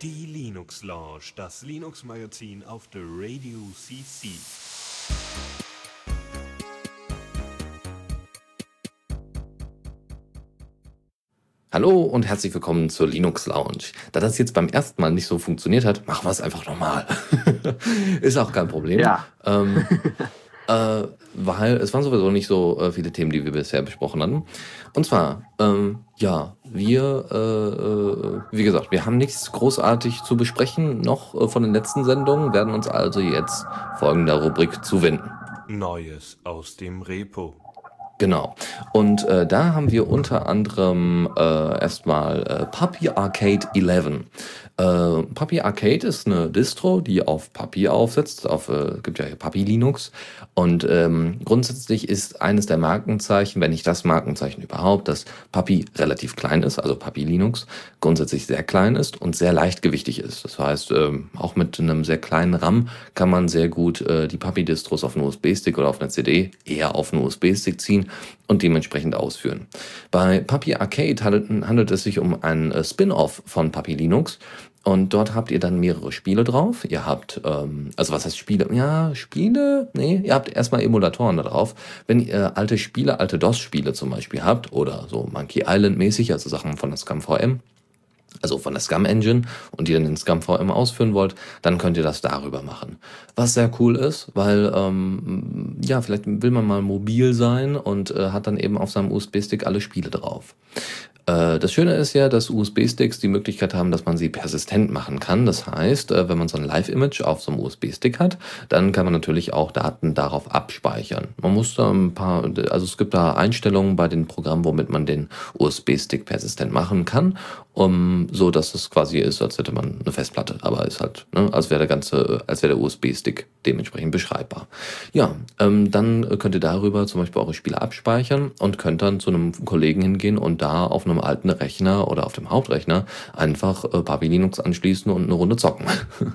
Die Linux Lounge, das Linux Magazin auf der Radio CC. Hallo und herzlich willkommen zur Linux Lounge. Da das jetzt beim ersten Mal nicht so funktioniert hat, machen wir es einfach nochmal. Ist auch kein Problem. Ja. Ähm, äh, weil es waren sowieso nicht so äh, viele Themen, die wir bisher besprochen hatten. Und zwar, ähm, ja, wir, äh, äh, wie gesagt, wir haben nichts großartig zu besprechen, noch äh, von den letzten Sendungen, werden uns also jetzt folgender Rubrik zuwenden. Neues aus dem Repo. Genau. Und äh, da haben wir unter anderem äh, erstmal äh, Puppy Arcade 11. Äh, Puppy Arcade ist eine Distro, die auf Puppy aufsetzt. Auf äh, gibt ja hier Puppy Linux. Und ähm, grundsätzlich ist eines der Markenzeichen, wenn nicht das Markenzeichen überhaupt, dass Puppy relativ klein ist, also Puppy Linux grundsätzlich sehr klein ist und sehr leichtgewichtig ist. Das heißt, ähm, auch mit einem sehr kleinen RAM kann man sehr gut äh, die Puppy Distros auf einen USB-Stick oder auf eine CD eher auf einen USB-Stick ziehen und dementsprechend ausführen. Bei Puppy Arcade handelt, handelt es sich um ein äh, Spin-off von Puppy Linux. Und dort habt ihr dann mehrere Spiele drauf. Ihr habt, ähm, also was heißt Spiele? Ja, Spiele? Nee, ihr habt erstmal Emulatoren da drauf. Wenn ihr alte Spiele, alte DOS-Spiele zum Beispiel habt oder so Monkey Island mäßig, also Sachen von der Scum VM, also von der Scum Engine und die dann in Scum VM ausführen wollt, dann könnt ihr das darüber machen. Was sehr cool ist, weil ähm, ja, vielleicht will man mal mobil sein und äh, hat dann eben auf seinem USB-Stick alle Spiele drauf. Äh, das Schöne ist ja, dass USB-Sticks die Möglichkeit haben, dass man sie persistent machen kann. Das heißt, äh, wenn man so ein Live-Image auf so einem USB-Stick hat, dann kann man natürlich auch Daten darauf abspeichern. Man muss da ein paar, also es gibt da Einstellungen bei den Programmen, womit man den USB-Stick persistent machen kann, um so dass es quasi ist, als hätte man eine Festplatte, aber ist halt, ne, als wäre der ganze, als wäre der USB-Stick dementsprechend beschreibbar. Ja, ähm, dann könnt ihr darüber zum Beispiel eure Spiele abspeichern und könnt dann zu einem Kollegen hingehen und da auf einem alten Rechner oder auf dem Hauptrechner einfach äh, Papi Linux anschließen und eine Runde zocken. ähm,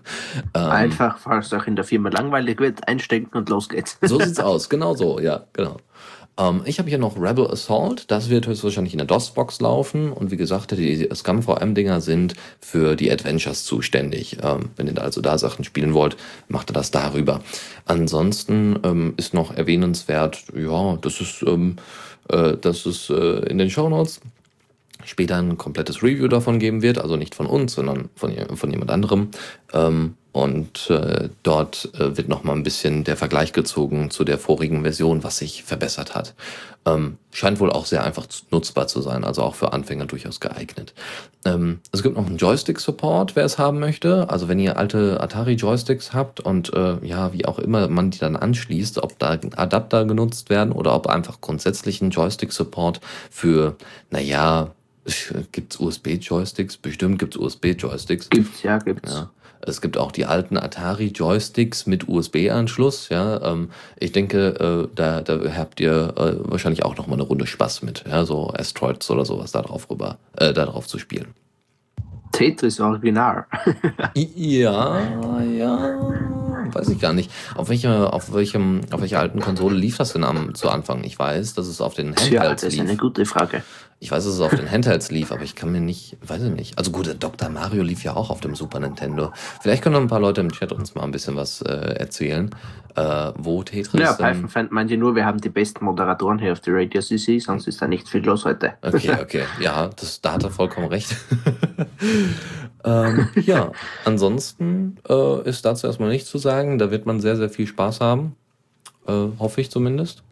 einfach, falls es auch in der Firma langweilig wird, einstecken und los geht's. so sieht's aus, genau so, ja, genau. Ähm, ich habe hier noch Rebel Assault. Das wird höchstwahrscheinlich in der DOS-Box laufen. Und wie gesagt, die Scum-VM-Dinger sind für die Adventures zuständig. Ähm, wenn ihr da also da Sachen spielen wollt, macht ihr das darüber. Ansonsten ähm, ist noch erwähnenswert, ja, das ist, ähm, äh, das ist äh, in den Show Notes später ein komplettes Review davon geben wird, also nicht von uns, sondern von, von jemand anderem. Ähm, und äh, dort äh, wird nochmal ein bisschen der Vergleich gezogen zu der vorigen Version, was sich verbessert hat. Ähm, scheint wohl auch sehr einfach nutzbar zu sein, also auch für Anfänger durchaus geeignet. Ähm, es gibt noch einen Joystick-Support, wer es haben möchte. Also wenn ihr alte Atari-Joysticks habt und äh, ja, wie auch immer man die dann anschließt, ob da Adapter genutzt werden oder ob einfach grundsätzlich ein Joystick-Support für, naja, Gibt es USB-Joysticks? Bestimmt gibt es USB-Joysticks. Gibt's, ja, gibt's. Ja. Es gibt auch die alten Atari-Joysticks mit USB-Anschluss. Ja, ähm, ich denke, äh, da, da habt ihr äh, wahrscheinlich auch noch mal eine Runde Spaß mit. Ja, so Asteroids oder sowas da drauf rüber, äh, da drauf zu spielen. Tetris Original. ja, ja, weiß ich gar nicht. Auf welcher, auf welchem, auf welcher alten Konsole lief das denn am, zu Anfang? Ich weiß, dass es auf den Handhelds ja, das ist lief. eine gute Frage. Ich weiß, dass es auf den Handhelds lief, aber ich kann mir nicht, weiß ich nicht. Also gut, Dr. Mario lief ja auch auf dem Super Nintendo. Vielleicht können noch ein paar Leute im Chat uns mal ein bisschen was äh, erzählen, äh, wo Tetris. Ja, Python-Fan meint ihr nur, wir haben die besten Moderatoren hier auf der Radio CC, sonst ist da nicht viel los heute. Okay, okay. Ja, das, da hat er vollkommen recht. ähm, ja, ansonsten äh, ist dazu erstmal nichts zu sagen. Da wird man sehr, sehr viel Spaß haben. Äh, hoffe ich zumindest.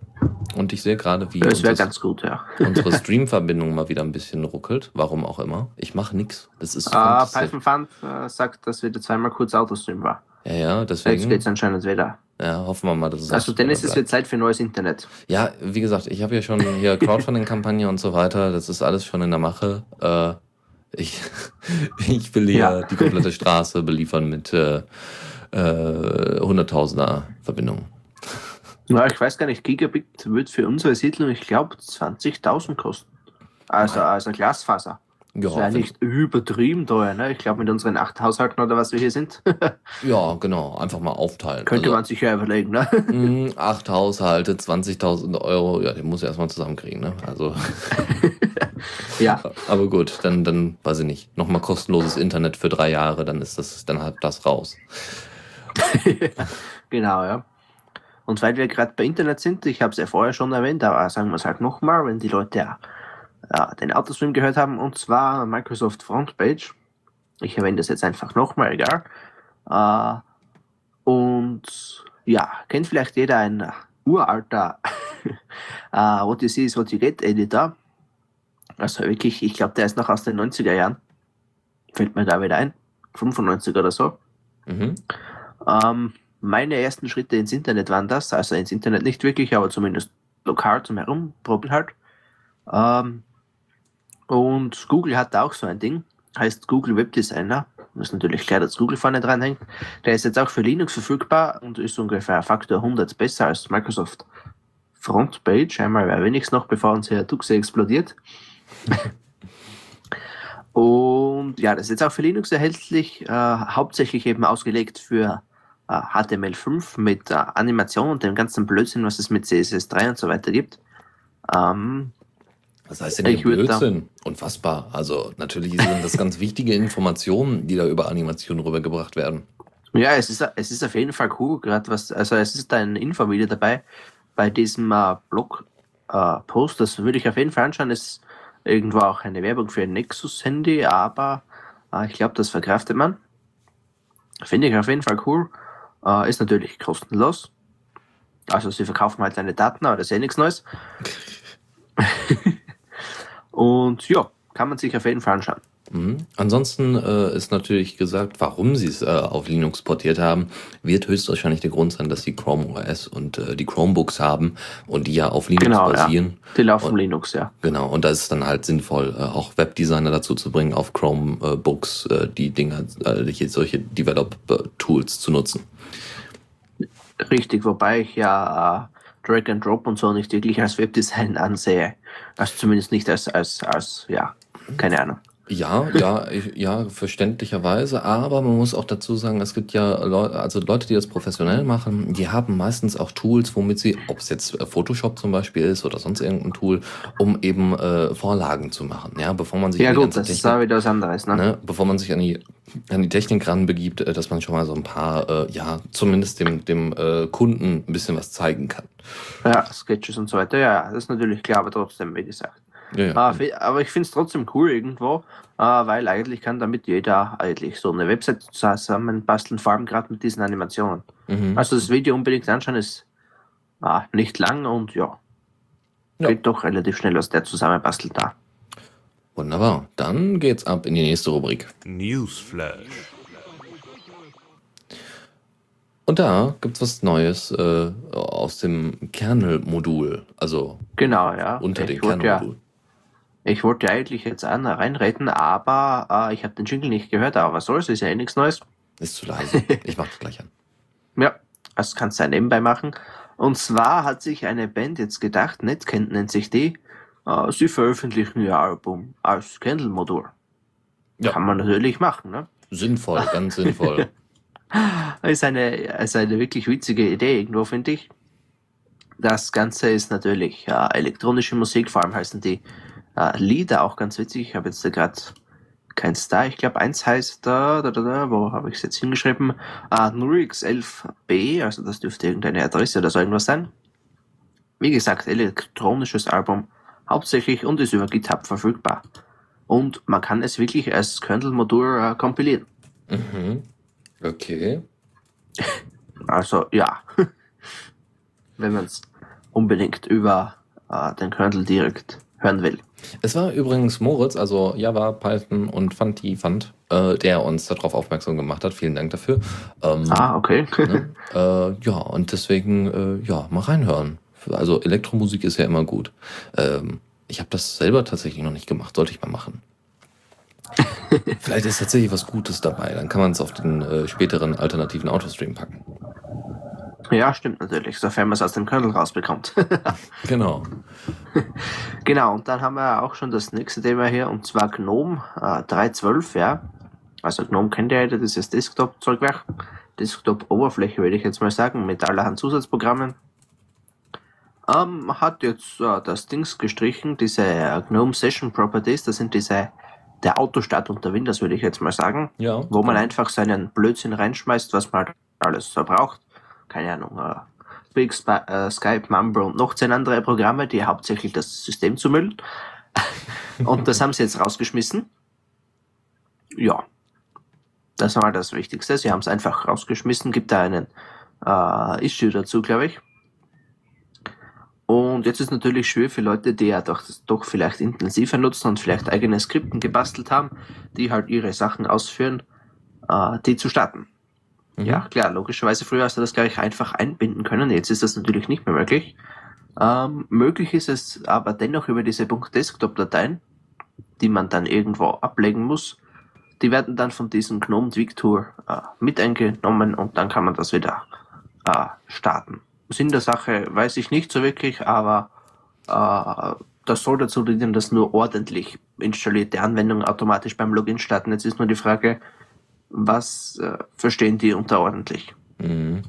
Und ich sehe gerade, wie das ganz gut, ja. unsere Stream-Verbindung mal wieder ein bisschen ruckelt. Warum auch immer. Ich mache nichts. Das ist ah, Python Fund äh, sagt, dass wieder zweimal kurz Autostream war. Ja, ja, deswegen. Jetzt geht es anscheinend wieder. Ja, hoffen wir mal, dass es Also dann ist es wieder Zeit für neues Internet. Ja, wie gesagt, ich habe ja schon hier Crowdfunding-Kampagne und so weiter. Das ist alles schon in der Mache. Äh, ich, ich will hier ja. die komplette Straße beliefern mit äh, äh, Hunderttausender Verbindungen. Na, ich weiß gar nicht, Gigabit wird für unsere Siedlung, ich glaube, 20.000 kosten. Also, also Glasfaser. Das wäre nicht übertrieben teuer, ne? Ich glaube, mit unseren acht Haushalten oder was wir hier sind, ja, genau, einfach mal aufteilen. könnte Also, man sich ja überlegen, ne? mh, acht Haushalte, 20.000 Euro, ja, den muss er erstmal zusammenkriegen, ne? Also, ja, aber gut, dann, dann, weiß ich nicht, nochmal kostenloses Internet für drei Jahre, dann ist das, dann hat das raus. genau, ja. Und weil wir gerade bei Internet sind, ich habe es ja vorher schon erwähnt, aber sagen wir es halt nochmal, wenn die Leute ja, ja den Autostream gehört haben, und zwar Microsoft Frontpage. Ich erwähne das jetzt einfach nochmal, egal. Äh, und ja, kennt vielleicht jeder ein äh, uralter äh, What You See is What You Get Editor. Also wirklich, ich glaube, der ist noch aus den 90er Jahren. Fällt mir da wieder ein. 95 oder so. Mhm. Ähm, meine ersten Schritte ins Internet waren das, also ins Internet nicht wirklich, aber zumindest lokal zum Herumprobieren halt. Ähm, und Google hat auch so ein Ding, heißt Google Web Designer. Das ist natürlich klar, dass Google vorne dran hängt. Der ist jetzt auch für Linux verfügbar und ist ungefähr Faktor 100 besser als Microsoft Frontpage. Einmal wer wenigstens noch, bevor uns hier Tuxe explodiert. Und ja, das ist jetzt auch für Linux erhältlich, äh, hauptsächlich eben ausgelegt für HTML5 mit äh, Animation und dem ganzen Blödsinn, was es mit CSS3 und so weiter gibt. Ähm, Was heißt denn hier Blödsinn? Unfassbar. Also, natürlich sind das ganz wichtige Informationen, die da über Animationen rübergebracht werden. ja, es ist, es ist auf jeden Fall cool, gerade was, also es ist ein Infovideo dabei bei diesem äh, Blog-Post, das würde ich auf jeden Fall anschauen. Es ist irgendwo auch eine Werbung für ein Nexus-Handy, aber äh, ich glaube, das verkraftet man. Finde ich auf jeden Fall cool. Äh, ist natürlich kostenlos. Also sie verkaufen halt deine Daten, aber das ist eh nichts Neues. Und ja, kann man sich auf jeden Fall anschauen. Mhm. Ansonsten äh, ist natürlich gesagt, warum sie es äh, auf Linux portiert haben, wird höchstwahrscheinlich der Grund sein, dass sie Chrome OS und äh, die Chromebooks haben und die ja auf Linux Genau, ja. basieren. Die laufen Und- Linux, ja. Genau, und da ist es dann halt sinnvoll, äh, auch Webdesigner dazu zu bringen, auf Chromebooks äh, die Dinger, äh, solche Develop-Tools zu nutzen. Richtig, wobei ich ja äh, Drag and Drop und so nicht wirklich als Webdesign ansehe. Also zumindest nicht als, als, als, ja, keine Ahnung. Ja, ja, ich, ja, verständlicherweise, aber man muss auch dazu sagen, es gibt ja Leute, also Leute, die das professionell machen, die haben meistens auch Tools, womit sie, ob es jetzt äh, Photoshop zum Beispiel ist oder sonst irgendein Tool, um eben äh, Vorlagen zu machen, ja, bevor man sich Ja an die gut, ganze das ist Technik- wieder was anderes, ne? ne, bevor man sich an die, an die Technik ranbegibt, äh, dass man schon mal so ein paar, äh, ja, zumindest dem, dem äh, Kunden ein bisschen was zeigen kann. Ja, Sketches und so weiter, ja, das ist natürlich klar, aber trotzdem, wie gesagt. Ja, ja. Ah, aber ich finde es trotzdem cool irgendwo, äh, weil eigentlich kann damit jeder eigentlich so eine Website zusammenbasteln, vor allem gerade mit diesen Animationen. Mhm. Also das Video unbedingt anschauen ist nicht lang und ja, Ja. geht doch relativ schnell, was der zusammenbastelt da. Wunderbar. Dann geht's ab in die nächste Rubrik. Newsflash. Und da gibt's was Neues äh, aus dem Kernel-Modul, also Genau, ja. unter dem ich ja, Kernel-Modul. Ich wollte eigentlich jetzt an reinreden, aber äh, ich habe den Jingle nicht gehört, aber was soll's, ist ja eh nichts Neues. Ist zu leise. Ich mach das gleich an. Ja, das kannst du ja nebenbei machen. Und zwar hat sich eine Band jetzt gedacht, Netcant nennt sich die, äh, sie veröffentlichen ihr Album als Candle-Modul. Ja. Kann man natürlich machen, ne? Sinnvoll, ganz sinnvoll. Ist eine, ist eine wirklich witzige Idee irgendwo, finde ich. Das Ganze ist natürlich äh, elektronische Musik, vor allem heißen die äh, Lieder auch ganz witzig. Ich habe jetzt gerade kein Star. Ich glaube, eins heißt da, da, da, da wo habe ich es jetzt hingeschrieben? Äh, Nurix 11b, also das dürfte irgendeine Adresse oder so irgendwas sein. Wie gesagt, elektronisches Album hauptsächlich und ist über GitHub verfügbar. Und man kann es wirklich als Kernel-Modul äh, kompilieren. mhm. Okay. Also ja, wenn man es unbedingt über äh, den Kernel direkt hören will. Es war übrigens Moritz, also Java, Python und Fanti Fund, äh, der uns darauf aufmerksam gemacht hat. Vielen Dank dafür. Ähm, Ah, okay. ne? äh, ja, und deswegen, äh, ja, mal reinhören. Also Elektromusik ist ja immer gut. Ähm, ich habe das selber tatsächlich noch nicht gemacht, sollte ich mal machen. Vielleicht ist tatsächlich was Gutes dabei, dann kann man es auf den äh, späteren alternativen Autostream packen. Ja, stimmt natürlich, sofern man es aus dem Kernel rausbekommt. Genau. genau, und dann haben wir auch schon das nächste Thema hier, und zwar GNOME äh, 3.12, ja. Also GNOME kennt ihr ja, das ist Desktop-Zeugwerk. Desktop-Oberfläche, würde ich jetzt mal sagen, mit allerhand Zusatzprogrammen. Ähm, hat jetzt äh, das Dings gestrichen, diese GNOME Session Properties, das sind diese, der Autostart unter Windows, würde ich jetzt mal sagen. Ja. Wo man einfach seinen Blödsinn reinschmeißt, was man halt alles so braucht. Keine Ahnung, äh, Big äh, Skype, Mumble und noch zehn andere Programme, die hauptsächlich das System zumüllen. und das haben sie jetzt rausgeschmissen. Ja. Das war das Wichtigste. Sie haben es einfach rausgeschmissen. Gibt da einen äh, Issue dazu, glaube ich. Und jetzt ist natürlich schwer für Leute, die ja doch, doch vielleicht intensiver nutzen und vielleicht eigene Skripten gebastelt haben, die halt ihre Sachen ausführen, äh, die zu starten. Mhm. Ja, klar, logischerweise früher hast du das gleich einfach einbinden können, jetzt ist das natürlich nicht mehr möglich. Ähm, möglich ist es aber dennoch über diese .desktop-Dateien, die man dann irgendwo ablegen muss. Die werden dann von diesem GNOME Tour äh, mit eingenommen und dann kann man das wieder äh, starten. Sinn der Sache weiß ich nicht so wirklich, aber äh, das soll dazu dienen, dass nur ordentlich installierte Anwendungen automatisch beim Login starten. Jetzt ist nur die Frage, was äh, verstehen die unter ordentlich? Mhm.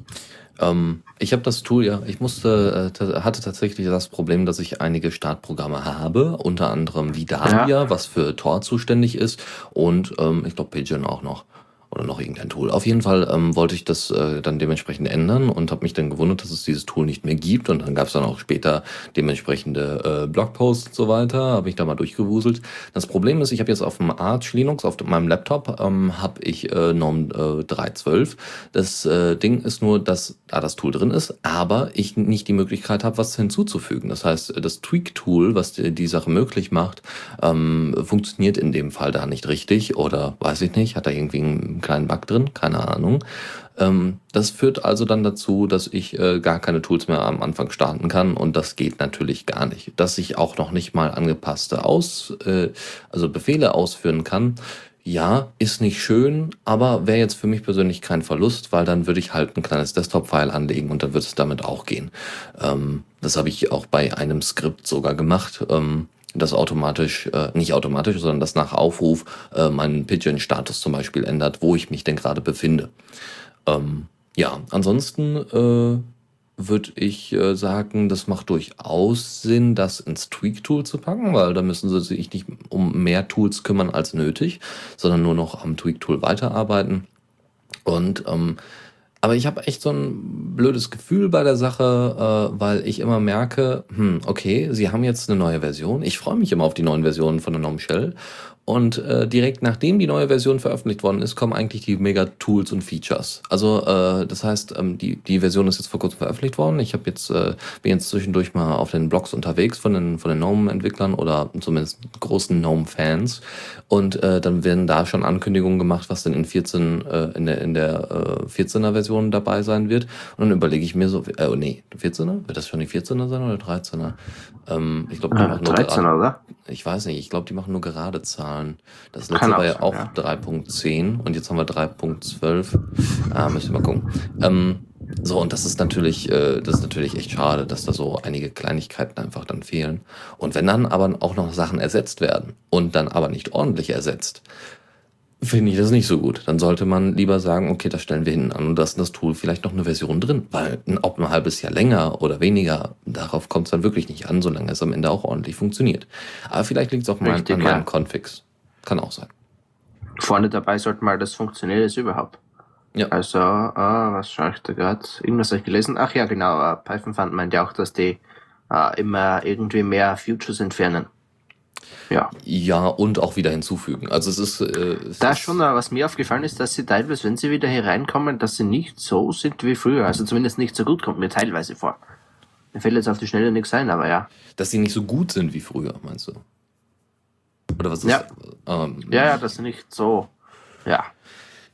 Ähm, ich habe das Tool ja, ich musste, äh, hatte tatsächlich das Problem, dass ich einige Startprogramme habe, unter anderem Vidalia, Ja. was für Tor zuständig ist und ähm, ich glaube Pigeon auch noch. Oder noch irgendein Tool. Auf jeden Fall ähm, wollte ich das äh, dann dementsprechend ändern und habe mich dann gewundert, dass es dieses Tool nicht mehr gibt. Und dann gab es dann auch später dementsprechende äh, Blogposts und so weiter. Habe ich da mal durchgewuselt. Das Problem ist, ich habe jetzt auf dem Arch Linux, auf meinem Laptop, ähm, habe ich äh, GNOME äh, 3.12. Das äh, Ding ist nur, dass da das Tool drin ist, aber ich nicht die Möglichkeit habe, was hinzuzufügen. Das heißt, das Tweak-Tool, was die, die Sache möglich macht, ähm, funktioniert in dem Fall da nicht richtig oder weiß ich nicht, hat da irgendwie einen kleinen Bug drin, keine Ahnung. Ähm, das führt also dann dazu, dass ich äh, gar keine Tools mehr am Anfang starten kann und das geht natürlich gar nicht. Dass ich auch noch nicht mal angepasste Aus, äh, also Befehle ausführen kann, ja, ist nicht schön, aber wäre jetzt für mich persönlich kein Verlust, weil dann würde ich halt ein kleines Desktop-File anlegen und dann wird es damit auch gehen. Ähm, das habe ich auch bei einem Skript sogar gemacht. Ähm, das automatisch, äh, nicht automatisch, sondern das nach Aufruf äh, meinen Pigeon-Status zum Beispiel ändert, wo ich mich denn gerade befinde. Ähm, ja, ansonsten äh, würde ich äh, sagen, das macht durchaus Sinn, das ins Tweak-Tool zu packen, weil da müssen sie sich nicht um mehr Tools kümmern als nötig, sondern nur noch am Tweak-Tool weiterarbeiten. Und ähm, aber ich habe echt so ein blödes Gefühl bei der Sache, äh, weil ich immer merke, hm, okay, sie haben jetzt eine neue Version. Ich freue mich immer auf die neuen Versionen von der GNOME Shell. Und äh, direkt nachdem die neue Version veröffentlicht worden ist, kommen eigentlich die Mega-Tools und Features. Also äh, das heißt, ähm, die, die Version ist jetzt vor kurzem veröffentlicht worden. Ich habe jetzt äh, bin jetzt zwischendurch mal auf den Blogs unterwegs von den von den GNOME-Entwicklern oder zumindest großen GNOME-Fans. Und äh, dann werden da schon Ankündigungen gemacht, was denn in 14 äh, in der in der äh, 14er Version dabei sein wird. Und dann überlege ich mir so, äh, oh nee, 14er? Wird das schon die 14er sein oder 13er? Ähm, ich glaube, die Äh, machen nur 13, gerade- oder? ich weiß nicht, ich glaube, die machen nur gerade Zahlen. Das Kann letzte war ja sein, auch ja. 3.10 und jetzt haben wir 3.12. Ah, müssen wir mal gucken. Ähm, so, und das ist natürlich, äh, das ist natürlich echt schade, dass da so einige Kleinigkeiten einfach dann fehlen. Und wenn dann aber auch noch Sachen ersetzt werden und dann aber nicht ordentlich ersetzt, finde ich das nicht so gut. Dann sollte man lieber sagen, okay, das stellen wir hinten an und ist das Tool vielleicht noch eine Version drin. Weil ob ein halbes Jahr länger oder weniger, darauf kommt es dann wirklich nicht an, solange es am Ende auch ordentlich funktioniert. Aber vielleicht liegt es auch mal Richtig, an ja. meinem Configs. Kann auch sein. Vorne dabei sollte mal das funktioniert es überhaupt. Ja. Also, äh, was schaue ich da gerade? Irgendwas habe ich gelesen. Ach ja, genau. Äh, Python Fund meint ja auch, dass die äh, immer irgendwie mehr Futures entfernen. Ja. Ja, und auch wieder hinzufügen. Also es ist. Äh, es Da ist, schon, äh, was mir aufgefallen ist, dass sie teilweise, wenn sie wieder hier reinkommen, dass sie nicht so sind wie früher. Also zumindest nicht so gut, kommt mir teilweise vor. Mir fällt jetzt auf die Schnelle nichts ein, aber ja. Dass sie nicht so gut sind wie früher, meinst du? Oder was ist Ja. Ähm, Ja, ja, sie nicht so. Ja.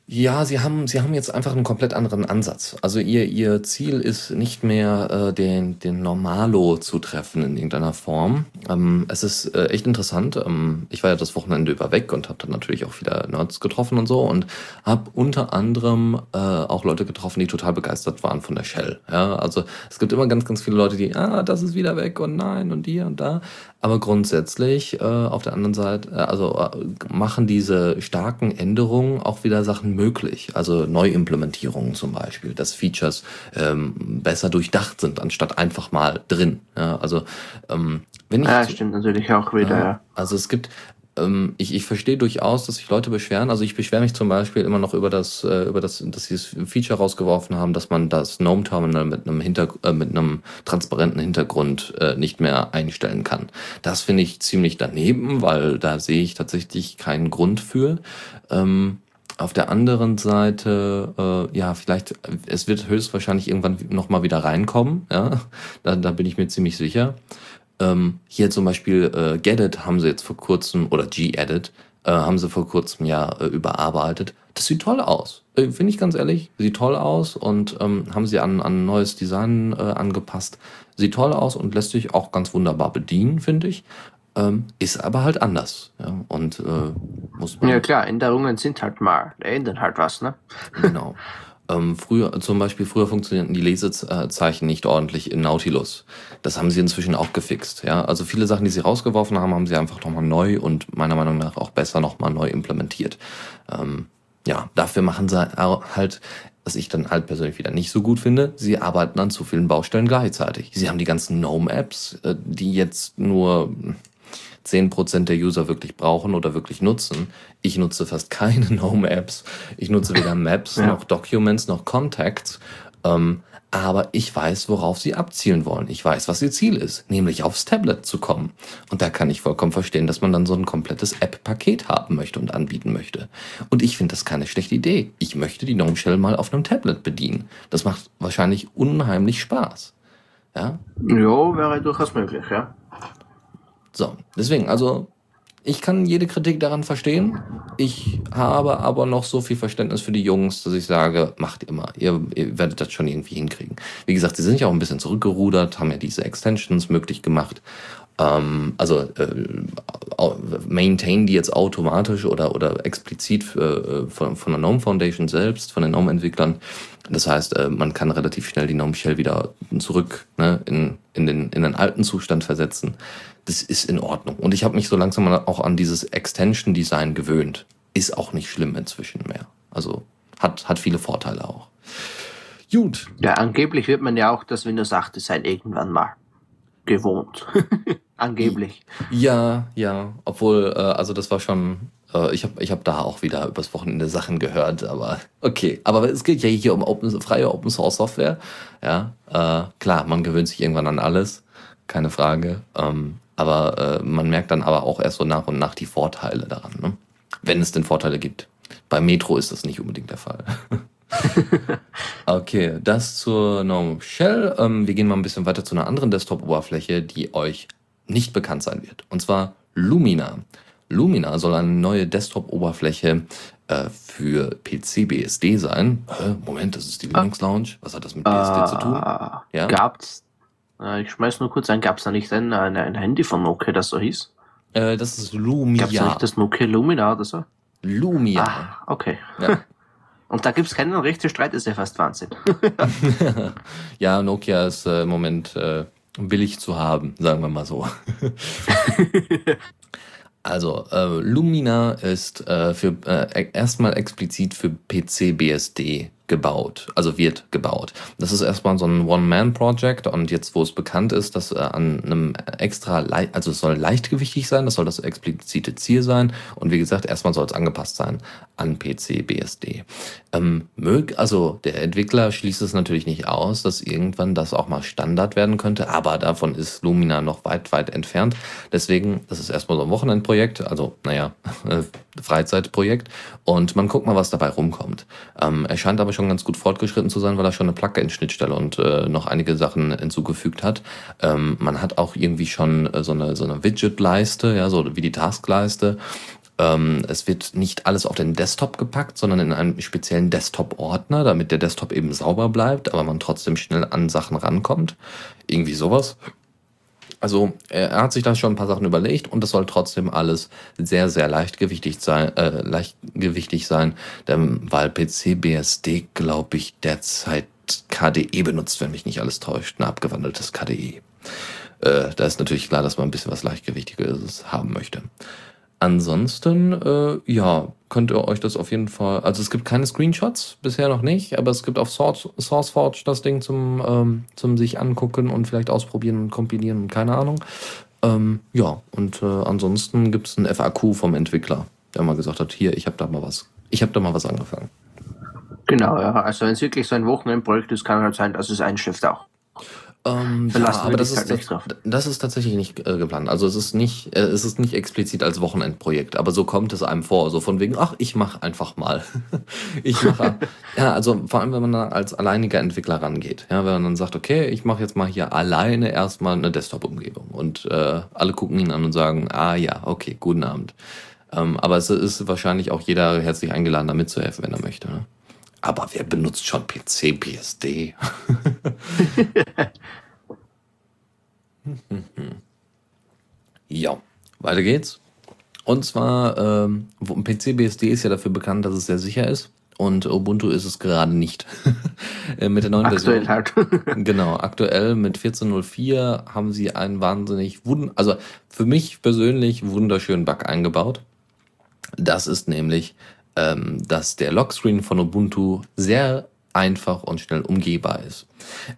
Ja, sie haben, sie haben jetzt einfach einen komplett anderen Ansatz. Also ihr, ihr Ziel ist nicht mehr äh, den, den Normalo zu treffen in irgendeiner Form. Ähm, es ist äh, echt interessant. Ähm, ich war ja das Wochenende über weg und habe dann natürlich auch wieder Nerds getroffen und so und habe unter anderem äh, auch Leute getroffen, die total begeistert waren von der Shell. Ja, also es gibt immer ganz, ganz viele Leute, die, ah, das ist wieder weg und nein und hier und da. Aber grundsätzlich äh, auf der anderen Seite, äh, also äh, machen diese starken Änderungen auch wieder Sachen möglich. Also Neuimplementierungen zum Beispiel, dass Features ähm, besser durchdacht sind, anstatt einfach mal drin. Ja, also ähm, wenn ich. Ja, stimmt natürlich auch wieder. Ja, also es gibt ähm, ich, ich verstehe durchaus, dass sich Leute beschweren. Also ich beschwere mich zum Beispiel immer noch über das, äh, über das, dass sie das Feature rausgeworfen haben, dass man das Gnome Terminal mit einem Hinter, äh, mit einem transparenten Hintergrund äh, nicht mehr einstellen kann. Das finde ich ziemlich daneben, weil da sehe ich tatsächlich keinen Grund für. Ähm, auf der anderen Seite, äh, ja, vielleicht, es wird höchstwahrscheinlich irgendwann nochmal wieder reinkommen, ja, da, da bin ich mir ziemlich sicher. Ähm, hier zum Beispiel äh, Gedit haben sie jetzt vor kurzem, oder G-Edit, äh, haben sie vor kurzem ja äh, überarbeitet. Das sieht toll aus. Äh, Finde ich ganz ehrlich, sieht toll aus und ähm, haben sie an, an neues Design äh, angepasst. Sieht toll aus und lässt sich auch ganz wunderbar bedienen, finde ich. Ähm, ist aber halt anders. Ja, und äh, muss man. Ja klar, Änderungen sind halt mal, ändern halt was, ne? Genau. Ähm, früher, zum Beispiel, früher funktionierten die Lesezeichen nicht ordentlich in Nautilus. Das haben sie inzwischen auch gefixt. Ja? Also viele Sachen, die sie rausgeworfen haben, haben sie einfach nochmal neu und meiner Meinung nach auch besser nochmal neu implementiert. Ähm, ja, dafür machen sie halt, was ich dann halt persönlich wieder nicht so gut finde, sie arbeiten an zu vielen Baustellen gleichzeitig. Sie haben die ganzen Gnome-Apps, äh, die jetzt nur 10% der User wirklich brauchen oder wirklich nutzen. Ich nutze fast keine Gnome-Apps. Ich nutze weder Maps ja. noch Documents noch Contacts. Ähm, aber ich weiß, worauf sie abzielen wollen. Ich weiß, was ihr Ziel ist, nämlich aufs Tablet zu kommen. Und da kann ich vollkommen verstehen, dass man dann so ein komplettes App-Paket haben möchte und anbieten möchte. Und ich finde das keine schlechte Idee. Ich möchte die Gnome Shell mal auf einem Tablet bedienen. Das macht wahrscheinlich unheimlich Spaß. Ja? Ja, wäre durchaus möglich, ja. So, deswegen, also ich kann jede Kritik daran verstehen. Ich habe aber noch so viel Verständnis für die Jungs, dass ich sage, macht immer. Ihr, ihr werdet das schon irgendwie hinkriegen. Wie gesagt, sie sind ja auch ein bisschen zurückgerudert, haben ja diese Extensions möglich gemacht. Ähm, also äh, maintain die jetzt automatisch oder, oder explizit äh, von, von der GNOME Foundation selbst, von den GNOME-Entwicklern. Das heißt, äh, man kann relativ schnell die GNOME Shell wieder zurück ne, in, in, den, in den alten Zustand versetzen das ist in Ordnung. Und ich habe mich so langsam auch an dieses Extension-Design gewöhnt. Ist auch nicht schlimm inzwischen mehr. Also hat, hat viele Vorteile auch. Gut. Ja, angeblich wird man ja auch das Windows 8 Design irgendwann mal gewohnt. angeblich. Ja, ja. Obwohl, äh, also das war schon äh, ich habe ich hab da auch wieder übers Wochenende Sachen gehört, aber okay. Aber es geht ja hier um open, freie Open Source Software. Ja, äh, klar, man gewöhnt sich irgendwann an alles, keine Frage. Ähm, aber äh, man merkt dann aber auch erst so nach und nach die Vorteile daran, ne? wenn es denn Vorteile gibt. Bei Metro ist das nicht unbedingt der Fall. okay, das zur GNOME Shell. Ähm, wir gehen mal ein bisschen weiter zu einer anderen Desktop-Oberfläche, die euch nicht bekannt sein wird. Und zwar Lumina. Lumina soll eine neue Desktop-Oberfläche äh, für PC-BSD sein. Äh, Moment, das ist die Linux Lounge. Was hat das mit BSD uh, zu tun? Ah, ja? Gab's äh, ich schmeiß nur kurz ein, gab es da nicht ein, ein, ein, Handy von Nokia, das so hieß? Äh, das ist Lumia. Gab es nicht das Nokia Lumina oder so? Lumia. Ah, okay. Ja. Und da gibt es keinen richtigen Streit, ist ja fast Wahnsinn. ja, Nokia ist äh, im Moment äh, billig zu haben, sagen wir mal so. also, äh, Lumina ist äh, für äh, erstmal explizit für PC BSD gebaut, also wird gebaut. Das ist erstmal so ein One-Man-Project und jetzt, wo es bekannt ist, dass äh, an einem extra, also es soll leichtgewichtig sein, das soll das explizite Ziel sein und wie gesagt, erstmal soll es angepasst sein an PC BSD. Ähm, also der Entwickler schließt es natürlich nicht aus, dass irgendwann das auch mal Standard werden könnte, aber davon ist Lumina noch weit, weit entfernt. Deswegen, das ist erstmal so ein Wochenendprojekt, also naja, Freizeitprojekt und man guckt mal, was dabei rumkommt. Ähm, er scheint aber schon ganz gut fortgeschritten zu sein, weil er schon eine Plugin-Schnittstelle und äh, noch einige Sachen hinzugefügt hat. Ähm, man hat auch irgendwie schon äh, so eine, so eine Widget-Leiste, ja, so wie die Task-Leiste. Ähm, es wird nicht alles auf den Desktop gepackt, sondern in einen speziellen Desktop-Ordner, damit der Desktop eben sauber bleibt, aber man trotzdem schnell an Sachen rankommt. Irgendwie sowas. Also er hat sich da schon ein paar Sachen überlegt und das soll trotzdem alles sehr, sehr leichtgewichtig sein, äh, leichtgewichtig sein, denn, weil PC BSD, glaube ich, derzeit KDE benutzt, wenn mich nicht alles täuscht, ein abgewandeltes KDE. Äh, da ist natürlich klar, dass man ein bisschen was leichtgewichtiges haben möchte. Ansonsten, äh, ja, könnt ihr euch das auf jeden Fall. Also es gibt keine Screenshots, bisher noch nicht, aber es gibt auf Source, SourceForge das Ding zum, ähm, zum sich angucken und vielleicht ausprobieren und kompilieren und keine Ahnung. Ähm, ja, und äh, ansonsten gibt es ein FAQ vom Entwickler, der mal gesagt hat, hier, ich habe da mal was, ich habe da mal was angefangen. Genau, ja. Also wenn es wirklich so ein Wochenendprojekt ist, kann halt sein, dass es einschläft auch. Ähm, ja, aber das ist, das, das ist tatsächlich nicht äh, geplant. Also es ist nicht, äh, es ist nicht explizit als Wochenendprojekt, aber so kommt es einem vor, so von wegen, ach, ich mache einfach mal. ich mache, ja, also vor allem, wenn man dann als alleiniger Entwickler rangeht, ja, wenn man dann sagt, okay, ich mache jetzt mal hier alleine erstmal eine Desktop-Umgebung und äh, alle gucken ihn an und sagen, ah ja, okay, guten Abend. Ähm, aber es ist wahrscheinlich auch jeder herzlich eingeladen, da mitzuhelfen, wenn er möchte. Ne? Aber wer benutzt schon PC, BSD? ja, weiter geht's. Und zwar, ähm, PC BSD ist ja dafür bekannt, dass es sehr sicher ist. Und Ubuntu ist es gerade nicht. Äh, mit der neuen aktuell Version. Halt. genau, aktuell mit 14.04 haben sie einen wahnsinnig, also für mich persönlich wunderschönen Bug eingebaut. Das ist nämlich, dass der Lockscreen von Ubuntu sehr einfach und schnell umgehbar ist.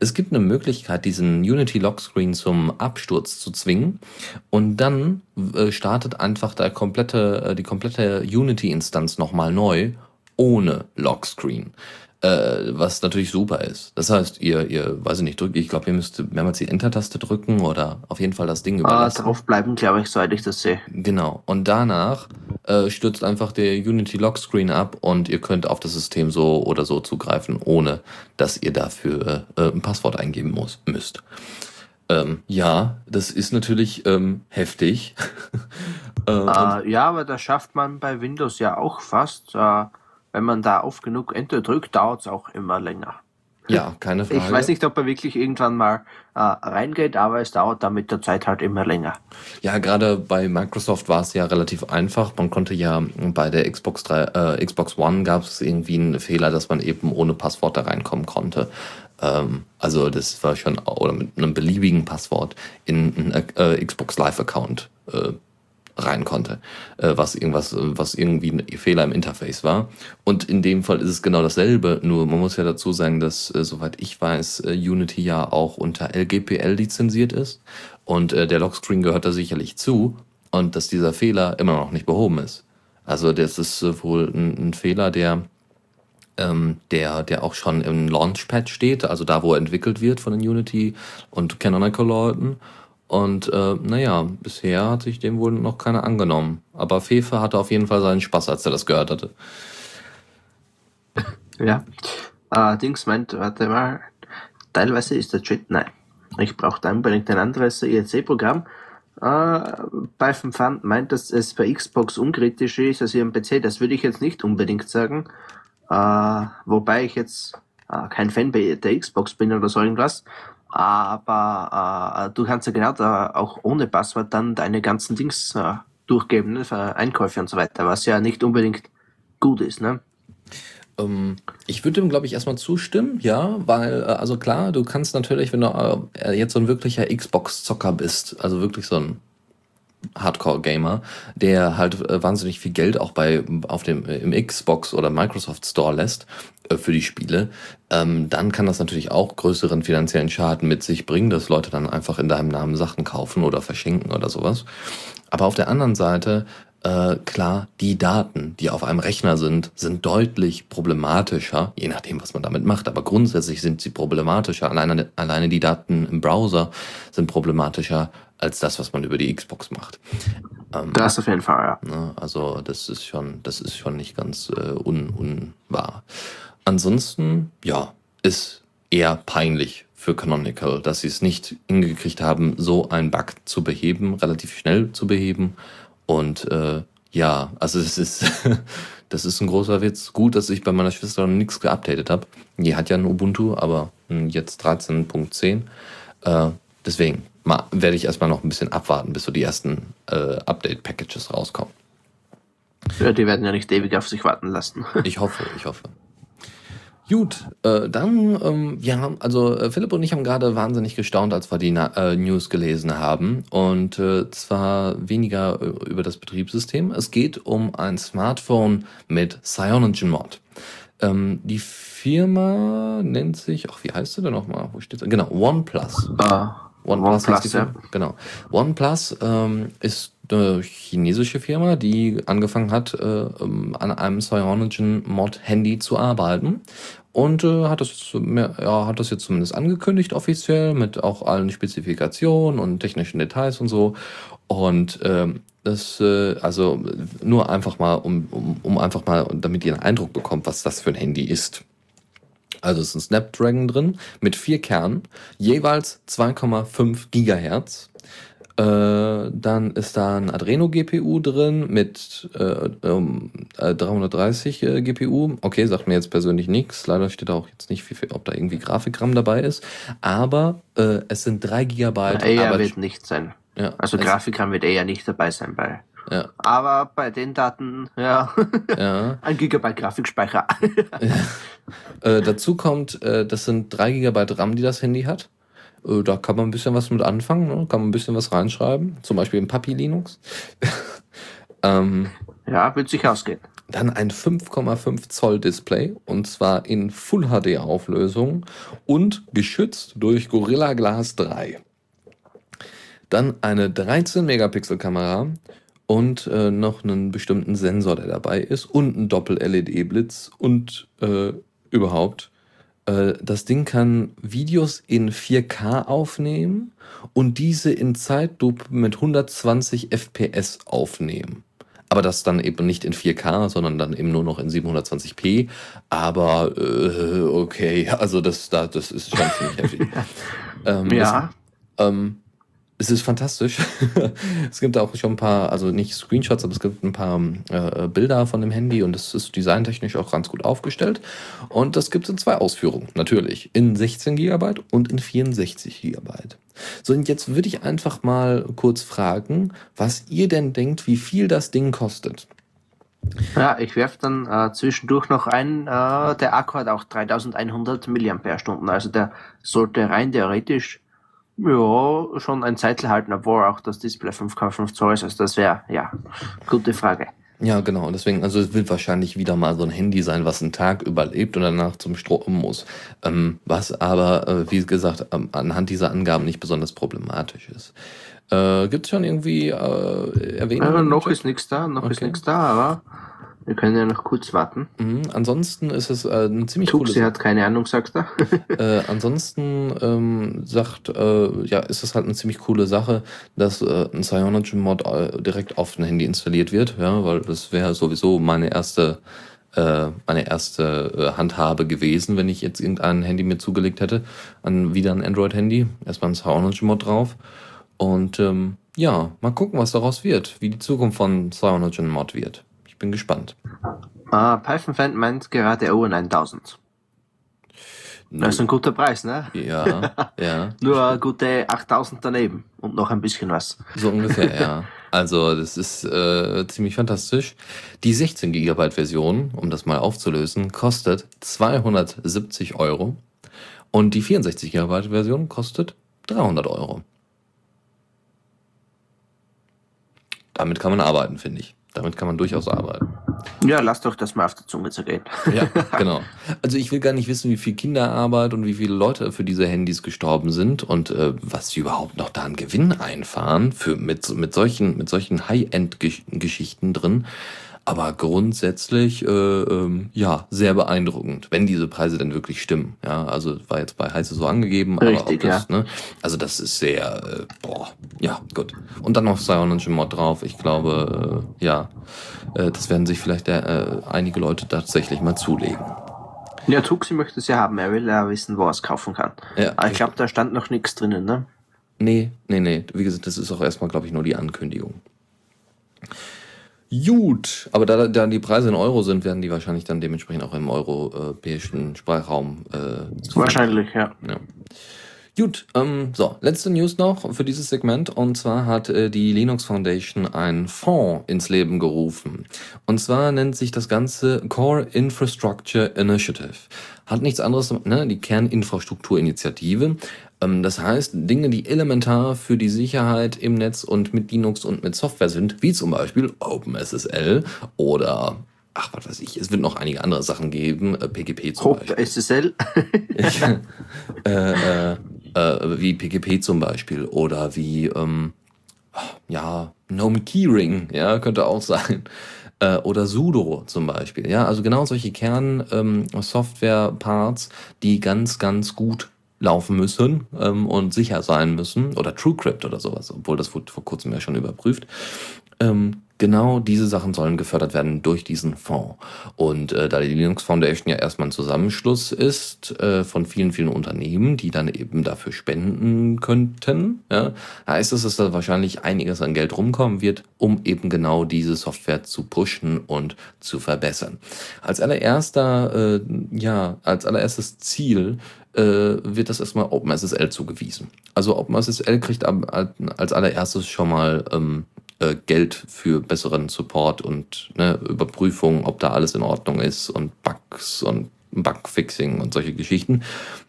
Es gibt eine Möglichkeit, diesen Unity Lockscreen zum Absturz zu zwingen und dann äh, startet einfach der komplette, äh, die komplette Unity-Instanz nochmal neu ohne Lockscreen äh, was natürlich super ist. Das heißt, ihr, ihr, weiß ich nicht, drückt, ich glaube, ihr müsst mehrmals die Enter-Taste drücken oder auf jeden Fall das Ding ah, überlassen. Ah, draufbleiben, glaube ich, soweit ich das sehe. Genau. Und danach äh, stürzt einfach der Unity Lockscreen ab und ihr könnt auf das System so oder so zugreifen, ohne dass ihr dafür äh, ein Passwort eingeben muss, müsst. Ähm, ja, das ist natürlich ähm, heftig. äh, ja, aber das schafft man bei Windows ja auch fast. Wenn man da oft genug Enter drückt, dauert es auch immer länger. Ja, keine Frage. Ich weiß nicht, ob er wirklich irgendwann mal äh, reingeht, aber es dauert dann mit der Zeit halt immer länger. Ja, gerade bei Microsoft war es ja relativ einfach. Man konnte ja bei der Xbox 3, äh, Xbox One gab es irgendwie einen Fehler, dass man eben ohne Passwort da reinkommen konnte. Ähm, also das war schon oder mit einem beliebigen Passwort in einen äh, Xbox Live Account äh, rein konnte, äh, was irgendwas, was irgendwie ein Fehler im Interface war. Und in dem Fall ist es genau dasselbe, nur man muss ja dazu sagen, dass, äh, soweit ich weiß, äh, Unity ja auch unter LGPL lizenziert ist und äh, der Lockscreen gehört da sicherlich zu und dass dieser Fehler immer noch nicht behoben ist. Also das ist äh, wohl ein, ein Fehler, der ähm, der, der auch schon im Launchpad steht, also da, wo er entwickelt wird von den Unity und Canonical-Leuten. Und äh, naja, bisher hat sich dem wohl noch keiner angenommen. Aber Fefe hatte auf jeden Fall seinen Spaß, als er das gehört hatte. Ja. Allerdings meint, warte mal, teilweise ist der Chat, nein. Ich brauche da unbedingt ein anderes IRC-Programm. Äh, Python Fun meint, dass es bei Xbox unkritisch ist als hier am PC. Das würde ich jetzt nicht unbedingt sagen. Äh, wobei ich jetzt äh, kein Fan bei der Xbox bin oder so irgendwas aber äh, du kannst ja genau da auch ohne Passwort dann deine ganzen Dings äh, durchgeben, ne, für Einkäufe und so weiter, was ja nicht unbedingt gut ist, ne? Ähm, ich würde dem, glaube ich, erstmal zustimmen, ja, weil, äh, also klar, du kannst natürlich, wenn du äh, jetzt so ein wirklicher Xbox-Zocker bist, also wirklich so ein Hardcore-Gamer, der halt äh, wahnsinnig viel Geld auch bei auf dem im Xbox oder Microsoft Store lässt äh, für die Spiele, ähm, dann kann das natürlich auch größeren finanziellen Schaden mit sich bringen, dass Leute dann einfach in deinem Namen Sachen kaufen oder verschenken oder sowas. Aber auf der anderen Seite äh, klar, die Daten, die auf einem Rechner sind, sind deutlich problematischer, je nachdem, was man damit macht. Aber grundsätzlich sind sie problematischer. Alleine, alleine die Daten im Browser sind problematischer als das, was man über die Xbox macht. Ähm, das auf jeden Fall, ja. Ne, also das ist schon, das ist schon nicht ganz äh, un, unwahr. Ansonsten, ja, ist eher peinlich für Canonical, dass sie es nicht hingekriegt haben, so einen Bug zu beheben, relativ schnell zu beheben. Und äh, Ja, also es ist, das ist ein großer Witz. Gut, dass ich bei meiner Schwester noch nichts geupdatet habe. Die hat ja ein Ubuntu, aber hm, jetzt 13.10. Äh, deswegen mal, werde ich erstmal noch ein bisschen abwarten, bis so die ersten äh, Update-Packages rauskommen. Ja, die werden ja nicht ewig auf sich warten lassen. Ich hoffe, ich hoffe. Gut, äh, dann, ähm, ja, also äh, Philipp und ich haben gerade wahnsinnig gestaunt, als wir die Na äh, News gelesen haben. Und äh, zwar weniger äh, über das Betriebssystem. Es geht um ein Smartphone mit CyanogenMod. Ähm, die Firma nennt sich, ach, wie heißt sie denn nochmal? Wo steht sie? Genau, OnePlus. Ah, OnePlus, OnePlus, heißt ja. Genau. OnePlus ähm, ist eine chinesische Firma, die angefangen hat, äh, ähm, an einem Cyanogen-Mod-Handy zu arbeiten. Und äh, hat, das, ja, hat das jetzt zumindest angekündigt offiziell mit auch allen Spezifikationen und technischen Details und so. Und ähm, das, äh, also nur einfach mal, um, um, um einfach mal, damit ihr einen Eindruck bekommt, was das für ein Handy ist. Also ist ein Snapdragon drin mit vier Kernen, jeweils 2,5 Gigahertz. Äh, dann ist da ein Adreno GPU drin mit äh, äh, 330 äh, GPU. Okay, sagt mir jetzt persönlich nichts. Leider steht da auch jetzt nicht, wie viel, ob da irgendwie Grafikram dabei ist. Aber äh, es sind 3 Gigabyte. eher wird nicht sein. ja, Also Grafikram wird eher nicht dabei sein bei. Ja, Aber bei den Daten, ja, ja. ein Gigabyte Grafikspeicher. Äh, dazu kommt, äh, das sind 3 GB RAM, die das Handy hat. Äh, da kann man ein bisschen was mit anfangen, ne? kann man ein bisschen was reinschreiben. Zum Beispiel im Papi Linux. ähm, ja, wird sich ausgehen. dann ein 5,5 Zoll Display und zwar in Full HD Auflösung und geschützt durch Gorilla Glass 3. Dann eine 13 Megapixel Kamera und äh, noch einen bestimmten Sensor, der dabei ist und ein Doppel-LED-Blitz und äh, überhaupt. Äh, das Ding kann Videos in 4K aufnehmen und diese in Zeitlupe mit 120 FPS aufnehmen. Aber das dann eben nicht in 4K, sondern dann eben nur noch in 720p. Aber äh, okay, also das, da, das ist schon ziemlich heftig. ähm, Ja, es, ähm, es ist fantastisch. es gibt auch schon ein paar, also nicht Screenshots, aber es gibt ein paar äh, Bilder von dem Handy und es ist designtechnisch auch ganz gut aufgestellt. Und das gibt es in zwei Ausführungen, natürlich. In 16 GB und in 64 GB. So, und jetzt würde ich einfach mal kurz fragen, was ihr denn denkt, wie viel das Ding kostet. ja, ich werfe dann äh, zwischendurch noch ein, äh, der Akku hat auch 3100 mAh, also der sollte rein theoretisch ja, schon ein Zeitl halten, obwohl auch das Display 5,5 Zoll ist. Also das wäre, ja, gute Frage. Ja, genau. Und deswegen, also es wird wahrscheinlich wieder mal so ein Handy sein, was einen Tag überlebt und danach zum Strom muss. Ähm, was aber, äh, wie gesagt, ähm, anhand dieser Angaben nicht besonders problematisch ist. Äh, Gibt es schon irgendwie äh, Erwähnungen? Äh, im noch ist nichts da, noch ist Okay. nichts da, aber wir können ja noch kurz warten. Mhm. Ansonsten ist es äh, eine ziemlich coole Tuxi hat keine Ahnung, sagt er. Äh, ansonsten ähm, sagt, äh, ja, ist es halt eine ziemlich coole Sache, dass äh, ein Cyanogen-Mod äh, direkt auf ein Handy installiert wird, ja, weil das wäre sowieso meine erste, äh, meine erste äh, Handhabe gewesen, wenn ich jetzt irgendein Handy mir zugelegt hätte, an wieder ein Android-Handy, erstmal ein Cyanogen-Mod drauf. Und ähm, ja, mal gucken, was daraus wird, wie die Zukunft von Cyanogen-Mod wird. Ich bin gespannt. ah, Python-Fan meint gerade Owen 1000. Das ist ein guter Preis, ne? Ja, ja. Nur gute 8000 daneben und noch ein bisschen was. So ungefähr, ja. Also das ist äh, ziemlich fantastisch. Die 16 GB Version, um das mal aufzulösen, kostet 270 Euro und die 64 GB Version kostet 300 Euro. Damit kann man arbeiten, finde ich. Damit kann man durchaus arbeiten. Ja, lass doch das mal auf der Zunge zergehen. Ja, genau. Also ich will gar nicht wissen, wie viel Kinderarbeit und wie viele Leute für diese Handys gestorben sind und äh, was sie überhaupt noch da an Gewinn einfahren für mit, mit solchen, mit solchen High-End-Geschichten drin. Aber grundsätzlich, äh, ähm, ja, sehr beeindruckend, wenn diese Preise denn wirklich stimmen. Ja, also war jetzt bei Heise so angegeben, aber Richtig, ob das, ne, also das ist sehr, äh, boah, ja, gut. Und dann noch Cyanogen Mod drauf. Ich glaube, äh, ja, äh, das werden sich vielleicht äh, einige Leute tatsächlich mal zulegen. Ja, Tuxi möchte es ja haben. Er will ja wissen, wo er es kaufen kann. Ja, Aber ich glaube, da stand noch nichts drinnen, ne? Nee, nee, nee. Wie gesagt, das ist auch erstmal, glaube ich, nur die Ankündigung. Gut, aber da, da die Preise in Euro sind, werden die wahrscheinlich dann dementsprechend auch im europäischen Sprachraum äh, zu Wahrscheinlich, ja. ja. Gut, ähm, so, letzte News noch für dieses Segment. Und zwar hat äh, die Linux Foundation einen Fonds ins Leben gerufen. Und zwar nennt sich das Ganze Core Infrastructure Initiative. Hat nichts anderes, ne, die Kerninfrastrukturinitiative. Ähm, das heißt, Dinge, die elementar für die Sicherheit im Netz und mit Linux und mit Software sind, wie zum Beispiel OpenSSL oder ach, was weiß ich, es wird noch einige andere Sachen geben, äh, PGP zum Hopp Beispiel. SSL. äh, äh, äh, wie PGP zum Beispiel oder wie, ähm, ja, Gnome Keyring, ja, könnte auch sein. Äh, oder Sudo zum Beispiel, ja, also genau solche Kern-Software-Parts, die ganz, ganz gut laufen müssen ähm, und sicher sein müssen oder TrueCrypt oder sowas, obwohl das wurde vor kurzem ja schon überprüft. Ähm, genau diese Sachen sollen gefördert werden durch diesen Fonds. Und äh, da die Linux Foundation ja erstmal ein Zusammenschluss ist äh, von vielen, vielen Unternehmen, die dann eben dafür spenden könnten, ja, heißt es, dass da wahrscheinlich einiges an Geld rumkommen wird, um eben genau diese Software zu pushen und zu verbessern. Als allererster, äh, ja, als allererstes Ziel wird das erstmal OpenSSL zugewiesen. Also OpenSSL kriegt als allererstes schon mal ähm, äh, Geld für besseren Support und ne, Überprüfung, ob da alles in Ordnung ist und Bugs und Bugfixing und solche Geschichten.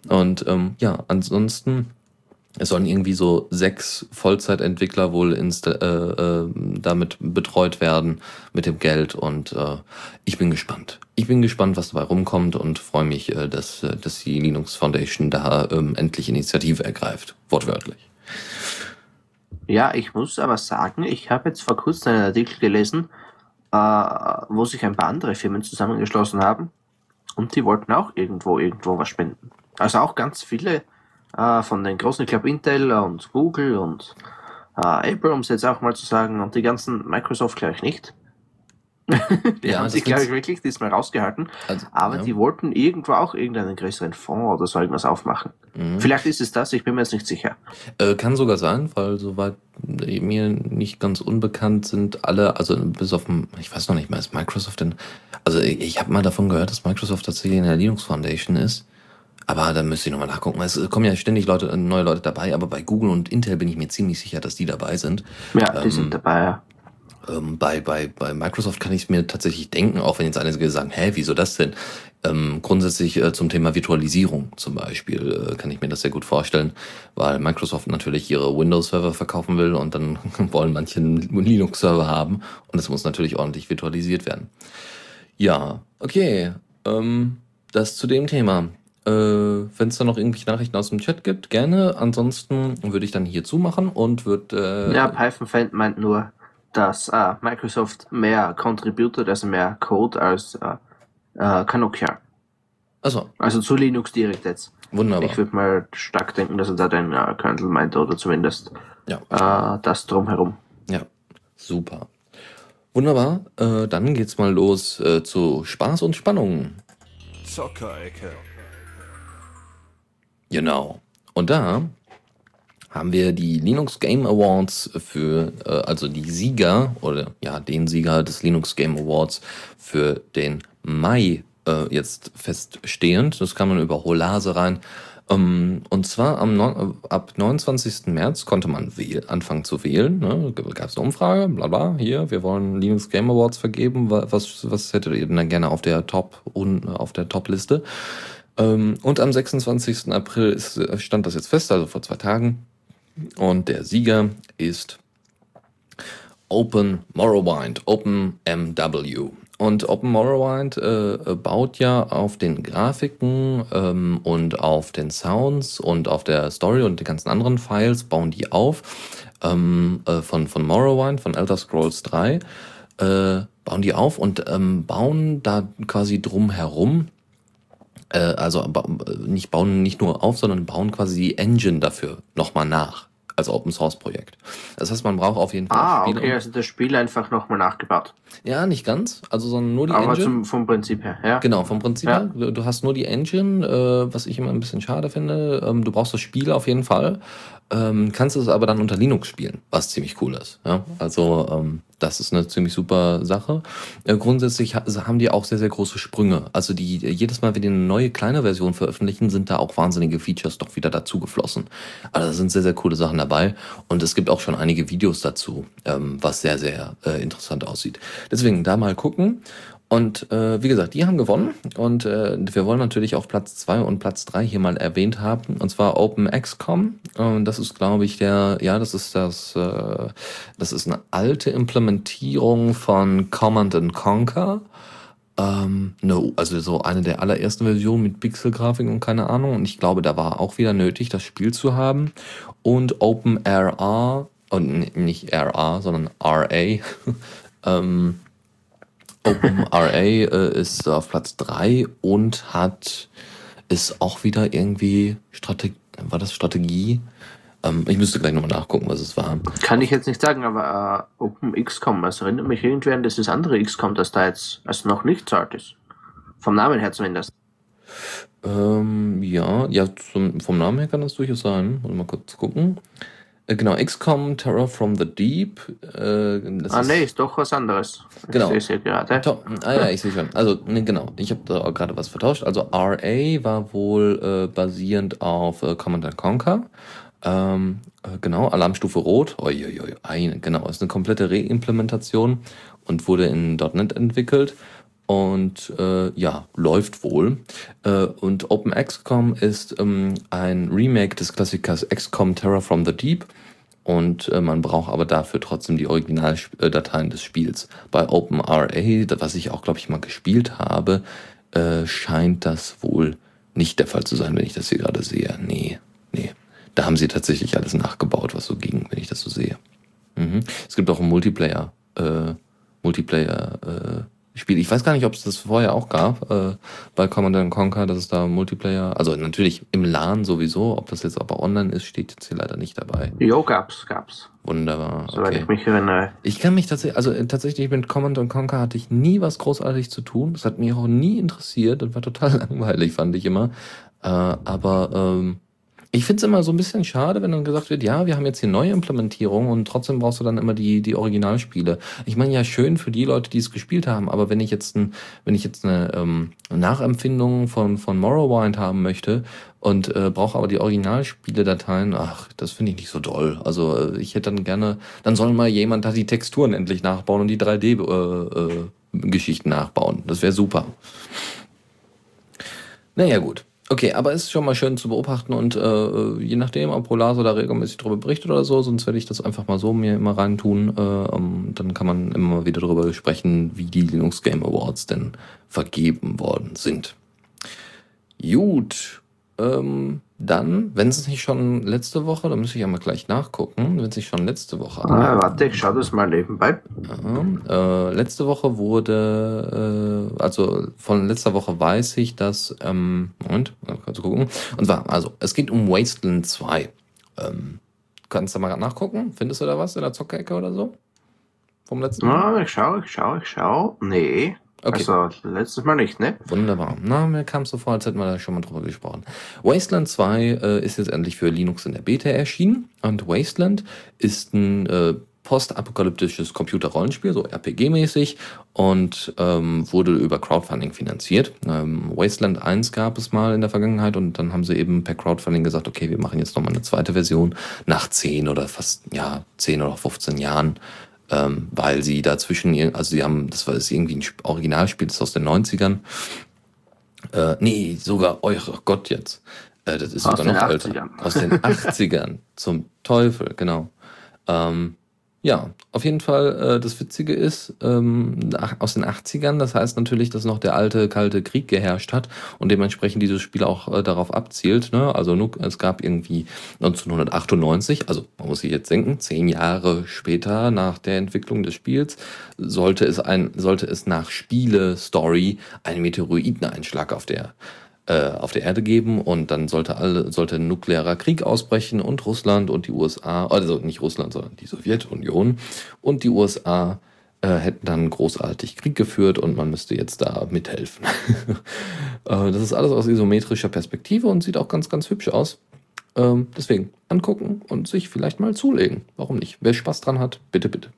Und ähm, ja, ansonsten es sollen irgendwie so sechs Vollzeitentwickler wohl äh, äh, damit betreut werden mit dem Geld und äh, ich bin gespannt. Ich bin gespannt, was dabei rumkommt und freue mich, äh, dass, äh, dass die Linux Foundation da ähm, endlich Initiative ergreift. Wortwörtlich. Ja, ich muss aber sagen, ich habe jetzt vor kurzem einen Artikel gelesen, äh, wo sich ein paar andere Firmen zusammengeschlossen haben und die wollten auch irgendwo irgendwo was spenden. Also auch ganz viele äh, von den großen, ich glaube Intel und Google und äh, Apple, um es jetzt auch mal zu sagen, und die ganzen Microsoft gleich nicht. die Ja, haben sich, glaube ich, wirklich diesmal rausgehalten. Also, Aber ja. die wollten irgendwo auch irgendeinen größeren Fonds oder so irgendwas aufmachen. Mhm. Vielleicht ist es das, ich bin mir jetzt nicht sicher. Äh, kann sogar sein, weil soweit mir nicht ganz unbekannt sind alle, also bis auf, ich weiß noch nicht mal, ist Microsoft denn, also ich, ich habe mal davon gehört, dass Microsoft tatsächlich in der Linux Foundation ist, aber da müsste ich nochmal nachgucken, es kommen ja ständig Leute, neue Leute dabei, aber bei Google und Intel bin ich mir ziemlich sicher, dass die dabei sind. Ja, die Ähm, sind dabei. ja. Ähm, bei, bei, bei Microsoft kann ich es mir tatsächlich denken, auch wenn jetzt einige sagen, hä, wieso das denn? Ähm, grundsätzlich äh, zum Thema Virtualisierung zum Beispiel äh, kann ich mir das sehr gut vorstellen, weil Microsoft natürlich ihre Windows-Server verkaufen will und dann wollen manche einen Linux-Server haben und es muss natürlich ordentlich virtualisiert werden. Ja, okay. Ähm, das zu dem Thema. Äh, Wenn es da noch irgendwelche Nachrichten aus dem Chat gibt, gerne. Ansonsten würde ich dann hier zumachen und würde. Äh, Ja, Python-Fan meint nur, dass äh, Microsoft mehr contributed, also mehr Code als äh, äh, Kanokia. Also, Also zu Linux direkt jetzt. wunderbar. Ich würde mal stark denken, dass er da den äh, Kernel meinte oder zumindest Ja. äh, das drumherum. Ja, super. Wunderbar, äh, dann geht's mal los äh, zu Spaß und Spannung. Zockerecke. Genau. Und da haben wir die Linux Game Awards für, äh, also die Sieger oder ja, den Sieger des Linux Game Awards für den Mai äh, jetzt feststehend. Das kann man über Holase rein. Ähm, und zwar am äh, ab 29. März konnte man anfangen zu wählen. Ne? Gab es eine Umfrage, bla bla, hier, wir wollen Linux Game Awards vergeben. Wa- Was, was hättet ihr denn dann gerne auf der Top und auf der Top-Liste? Ähm, und am 26. April ist, äh, stand das jetzt fest, also vor zwei Tagen. Und der Sieger ist Open Morrowind, Open MW. Und Open Morrowind äh, äh, baut ja auf den Grafiken ähm, und auf den Sounds und auf der Story und den ganzen anderen Files bauen die auf ähm, äh, von, von Morrowind, von Elder Scrolls 3, äh, bauen die auf und ähm, bauen da quasi drum herum äh, also nicht bauen nicht nur auf, sondern bauen quasi die Engine dafür nochmal nach als Open Source Projekt. Das heißt, man braucht auf jeden Fall Ah, Spiele- okay, also das Spiel einfach nochmal nachgebaut. Ja, nicht ganz, also sondern nur die Aber Engine. zum, vom Prinzip her, ja. Genau, vom Prinzip Ja. her. Du, du hast nur die Engine, äh, was ich immer ein bisschen schade finde. Ähm, du brauchst das Spiel auf jeden Fall. Ähm, kannst es aber dann unter Linux spielen, was ziemlich cool ist. Ja? Also ähm, Das ist eine ziemlich super Sache. Äh, grundsätzlich ha haben die auch sehr, sehr große Sprünge. Also die jedes Mal, wenn die eine neue kleine Version veröffentlichen, sind da auch wahnsinnige Features doch wieder dazu geflossen. Also da sind sehr, sehr coole Sachen dabei. Und es gibt auch schon einige Videos dazu, ähm, was sehr, sehr äh, interessant aussieht. Deswegen da mal gucken. Und äh, wie gesagt, die haben gewonnen und äh, wir wollen natürlich auch Platz zwei und Platz drei hier mal erwähnt haben, und zwar OpenXCom. Und das ist, glaube ich, der, ja, das ist das, äh, das ist eine alte Implementierung von Command and Conquer. Ähm, no, also so eine der allerersten Versionen mit Pixelgrafik und keine Ahnung. Und ich glaube, da war auch wieder nötig, das Spiel zu haben. Und OpenRR, und nicht RR, sondern RA, ähm, OpenRA äh, ist auf Platz 3 und hat ist auch wieder irgendwie Strategie, war das Strategie? Ähm, ich müsste gleich nochmal nachgucken, was es war. Kann ich jetzt nicht sagen, aber äh, OpenXCOM, das erinnert mich irgendwie an das andere XCOM, das da jetzt also noch nicht zart ist. Vom Namen her zumindest. Ähm, ja, ja, zum, vom Namen her kann das durchaus sein. Mal kurz gucken. Äh, genau, XCOM, Terror from the Deep. Äh, ah, nee, ist doch was anderes. Genau. Ich sehe gerade. To ah ja, ich sehe schon. Also, nee, genau. Ich habe da gerade was vertauscht. Also, RA war wohl äh, basierend auf äh, Command Conquer. Ähm, äh, genau, Alarmstufe Rot. Uiuiui, eine, genau, ist eine komplette Reimplementation und wurde in .NET entwickelt und äh, ja, läuft wohl. Äh, und OpenXCOM ist ähm, ein Remake des Klassikers XCOM Terror from the Deep und äh, man braucht aber dafür trotzdem die Originaldateien des Spiels. Bei OpenRA, was ich auch, glaube ich, mal gespielt habe, äh, scheint das wohl nicht der Fall zu sein, wenn ich das hier gerade sehe. Nee, nee. Da haben sie tatsächlich alles nachgebaut, was so ging, wenn ich das so sehe. Mhm. Es gibt auch einen Multiplayer, äh, Multiplayer, äh, Spiel. Ich weiß gar nicht, ob es das vorher auch gab äh, bei Command Conquer, dass es da Multiplayer, also natürlich im LAN sowieso, ob das jetzt aber online ist, steht jetzt hier leider nicht dabei. Jo, gab's, gab's. Wunderbar. Okay. Soweit ich mich erinnere. Ich kann mich tatsächlich, also äh, tatsächlich mit Command Conquer hatte ich nie was großartig zu tun. Das hat mich auch nie interessiert. Das war total langweilig, fand ich immer. Äh, aber ähm, ich finde es immer so ein bisschen schade, wenn dann gesagt wird, ja, wir haben jetzt hier neue Implementierungen und trotzdem brauchst du dann immer die, die Originalspiele. Ich meine ja schön für die Leute, die es gespielt haben, aber wenn ich jetzt, ein, wenn ich jetzt eine ähm, Nachempfindung von, von Morrowind haben möchte und äh, brauche aber die Originalspiele-Dateien, ach, das finde ich nicht so doll. Also äh, ich hätte dann gerne, dann soll mal jemand da die Texturen endlich nachbauen und die 3D-Geschichten äh, äh, nachbauen. Das wäre super. Naja, gut. Okay, aber es ist schon mal schön zu beobachten und äh, je nachdem, ob Polaso da regelmäßig darüber berichtet oder so, sonst werde ich das einfach mal so mir immer reintun. Äh, um, dann kann man immer wieder darüber sprechen, wie die Linux Game Awards denn vergeben worden sind. Gut, ähm, dann, wenn es nicht schon letzte Woche, da muss ich ja mal gleich nachgucken, wenn es nicht schon letzte Woche. Ah, warte, ich schaue das mal nebenbei. Ja, äh, letzte Woche wurde, äh, also von letzter Woche weiß ich, dass, ähm, Moment, kannst du gucken. Und zwar, also, es geht um Wasteland 2. Ähm, kannst du mal nachgucken? Findest du da was in der Zockerecke oder so? Vom letzten Mal? Ah, ich schaue, ich schaue, ich schaue. Nee. Okay. Also letztes Mal nicht, ne? Wunderbar. Na, mir kam es so vor, als hätten wir da schon mal drüber gesprochen. Wasteland 2 äh, ist jetzt endlich für Linux in der Beta erschienen. Und Wasteland ist ein äh, postapokalyptisches Computerrollenspiel, so RPG-mäßig, und ähm, wurde über Crowdfunding finanziert. Ähm, Wasteland 1 gab es mal in der Vergangenheit und dann haben sie eben per Crowdfunding gesagt, okay, wir machen jetzt nochmal eine zweite Version nach 10 oder fast, ja, 10 oder 15 Jahren ähm, weil sie dazwischen, also sie haben, das war das irgendwie ein Originalspiel, das ist aus den 90ern. Äh, nee, sogar, oh Gott jetzt. Äh, das ist aus sogar noch älter. Aus den 80ern. Zum Teufel, genau. Ähm, ja, auf jeden Fall, äh, das Witzige ist, ähm, aus den 80ern, das heißt natürlich, dass noch der alte Kalte Krieg geherrscht hat und dementsprechend dieses Spiel auch äh, darauf abzielt. Ne? Also es gab irgendwie 1998, also man muss sich jetzt denken, zehn Jahre später nach der Entwicklung des Spiels, sollte es, ein, sollte es nach Spiele-Story einen Meteoriteneinschlag auf der äh, auf der Erde geben und dann sollte alle, sollte ein nuklearer Krieg ausbrechen und Russland und die USA, also nicht Russland, sondern die Sowjetunion und die USA äh, hätten dann großartig Krieg geführt und man müsste jetzt da mithelfen. äh, das ist alles aus isometrischer Perspektive und sieht auch ganz, ganz hübsch aus. Ähm, deswegen angucken und sich vielleicht mal zulegen. Warum nicht? Wer Spaß dran hat, bitte, bitte.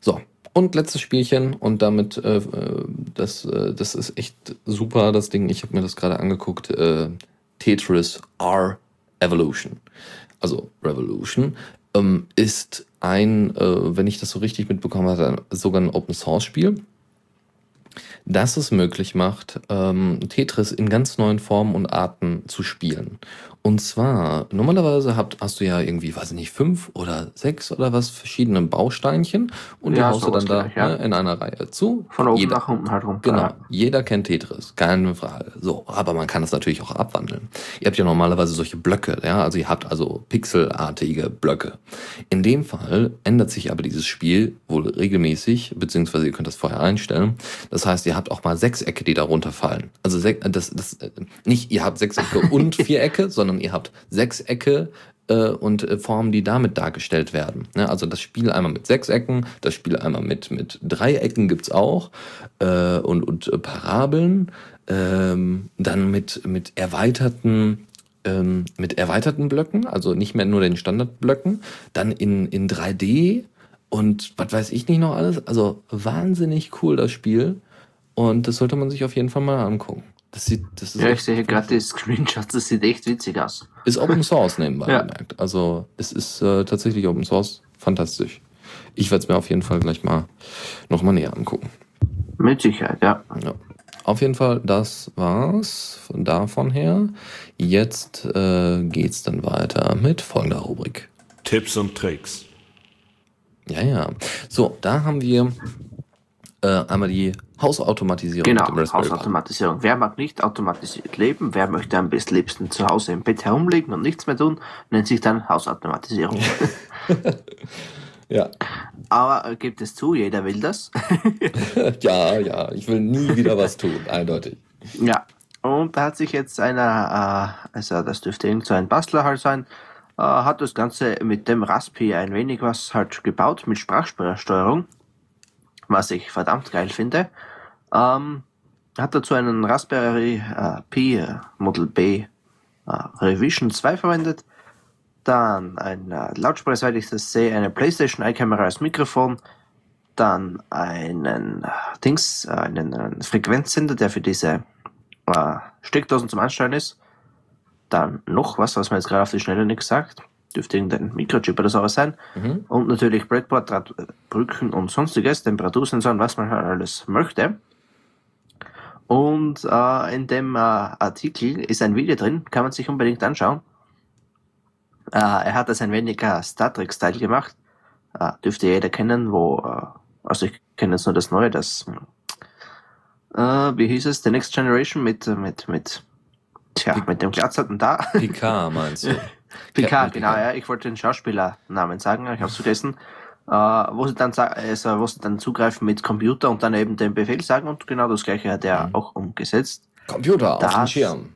So, und letztes Spielchen und damit, äh, äh, das, äh, das ist echt super, das Ding. Ich habe mir das gerade angeguckt. Äh, Tetris R Evolution. Also Revolution ähm, ist ein, äh, wenn ich das so richtig mitbekommen habe, sogar ein Open Source Spiel das es möglich macht, ähm, Tetris in ganz neuen Formen und Arten zu spielen. Und zwar, normalerweise habt, hast du ja irgendwie, weiß ich nicht, fünf oder sechs oder was verschiedene Bausteinchen und die Ja, haust du dann da ja. ne, in einer Reihe zu. Von oben Jeder- nach unten halt rum. Genau, jeder kennt Tetris, keine Frage. So, aber man kann das natürlich auch abwandeln. Ihr habt ja normalerweise solche Blöcke, ja, also ihr habt also pixelartige Blöcke. In dem Fall ändert sich aber dieses Spiel wohl regelmäßig, beziehungsweise ihr könnt das vorher einstellen. Das heißt, ihr habt auch mal Sechsecke, die darunter fallen. Also das, das, äh, nicht ihr habt Sechsecke und Vierecke, sondern ihr habt Sechsecke äh, und äh, Formen, die damit dargestellt werden. Ne? Also das Spiel einmal mit Sechsecken, das Spiel einmal mit, mit Dreiecken gibt's auch äh, und, und Parabeln, ähm, dann mit, mit erweiterten ähm, mit erweiterten Blöcken, also nicht mehr nur den Standardblöcken, dann in, in 3D und was weiß ich nicht noch alles. Also wahnsinnig cool das Spiel und das sollte man sich auf jeden Fall mal angucken. Das sieht, das ist Ja, ich echt- sehe gerade die Screenshots, das sieht echt witzig aus. ist Open Source nebenbei Ja. bemerkt. Also es ist äh, tatsächlich Open Source. Fantastisch. Ich werde es mir auf jeden Fall gleich mal nochmal näher angucken. Mit Sicherheit, ja. Ja. Auf jeden Fall, das war's von davon her. Jetzt äh, geht's dann weiter mit folgender Rubrik. Tipps und Tricks. Ja, ja. So, da haben wir äh, einmal die Hausautomatisierung Genau. Hausautomatisierung. Wer mag nicht automatisiert leben? Wer möchte am besten liebsten zu Hause im Bett herumliegen und nichts mehr tun? Nennt sich dann Hausautomatisierung. Ja. Aber äh, gibt es zu, jeder will das. ja, ja. Ich will nie wieder was tun, eindeutig. ja. Und da hat sich jetzt einer, äh, also das dürfte irgend so ein Bastler halt sein, äh, hat das Ganze mit dem Raspi ein wenig was halt gebaut mit Sprachsteuerung, was ich verdammt geil finde. Ähm, hat dazu einen Raspberry äh, Pi äh, Model B äh, Revision 2 verwendet. Dann ein äh, Lautsprecher, soweit ich das sehe, eine PlayStation iCamera als Mikrofon. Dann einen äh, Dings, äh, einen, einen Frequenzsender, der für diese Steckdosen zum Ansteuern ist. Dann noch was, was man jetzt gerade auf die Schnelle nicht sagt. Dürfte irgendein Mikrochip oder sowas sein. Mhm. Und natürlich Breadboard, Brücken und sonstiges, Temperatursensoren, was man halt alles möchte. Und äh, in dem äh, Artikel ist ein Video drin, kann man sich unbedingt anschauen. Äh, er hat das ein wenig äh, Star Trek-Style gemacht. Äh, dürfte jeder kennen, wo, äh, also ich kenne jetzt nur das Neue, das, wie hieß es, The Next Generation mit, mit, mit, tja, mit dem Glatzerten da. Picard meinst du? Picard, genau, ja. Ich wollte den Schauspielernamen sagen, ich habe es vergessen. Äh, wo sie dann also, wo sie dann zugreifen mit Computer und dann eben den Befehl sagen und genau das gleiche hat er Mhm. auch umgesetzt. Computer auf den Das- Schirm.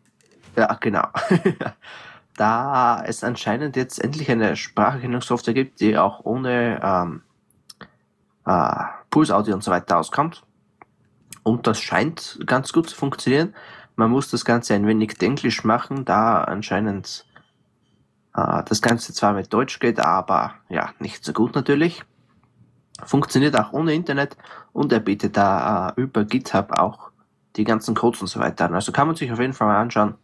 Ja, genau. da es anscheinend jetzt endlich eine Spracherkennungssoftware gibt, die auch ohne ähm, äh, Pulsaudio und so weiter auskommt. Und das scheint ganz gut zu funktionieren. Man muss das Ganze ein wenig denglisch machen, da anscheinend das Ganze zwar mit Deutsch geht, aber ja, nicht so gut natürlich. Funktioniert auch ohne Internet und er bietet da äh, über GitHub auch die ganzen Codes und so weiter an. Also kann man sich auf jeden Fall mal anschauen,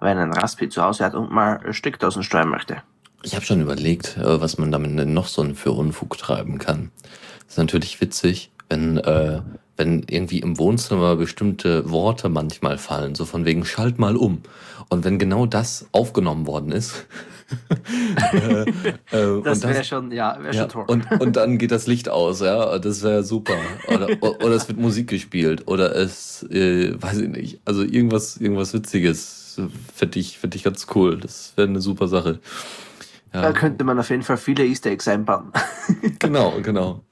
wenn ein Raspi zu Hause hat und mal Steckdosen steuern möchte. Ich habe schon überlegt, äh, was man damit denn noch so für Unfug treiben kann. Das ist natürlich witzig, wenn, äh, wenn irgendwie im Wohnzimmer bestimmte Worte manchmal fallen, so von wegen schalt mal um. Und wenn genau das aufgenommen worden ist. Äh, äh, Das und wäre schon, ja, wäre ja, schon toll. und, und dann geht das Licht aus, ja, das wäre super. Oder, oder es wird Musik gespielt oder es, äh, weiß ich nicht, also irgendwas, irgendwas Witziges finde ich, finde ich ganz cool. Das wäre eine super Sache. Ja, da könnte man auf jeden Fall viele Easter Eggs einbauen. genau, genau.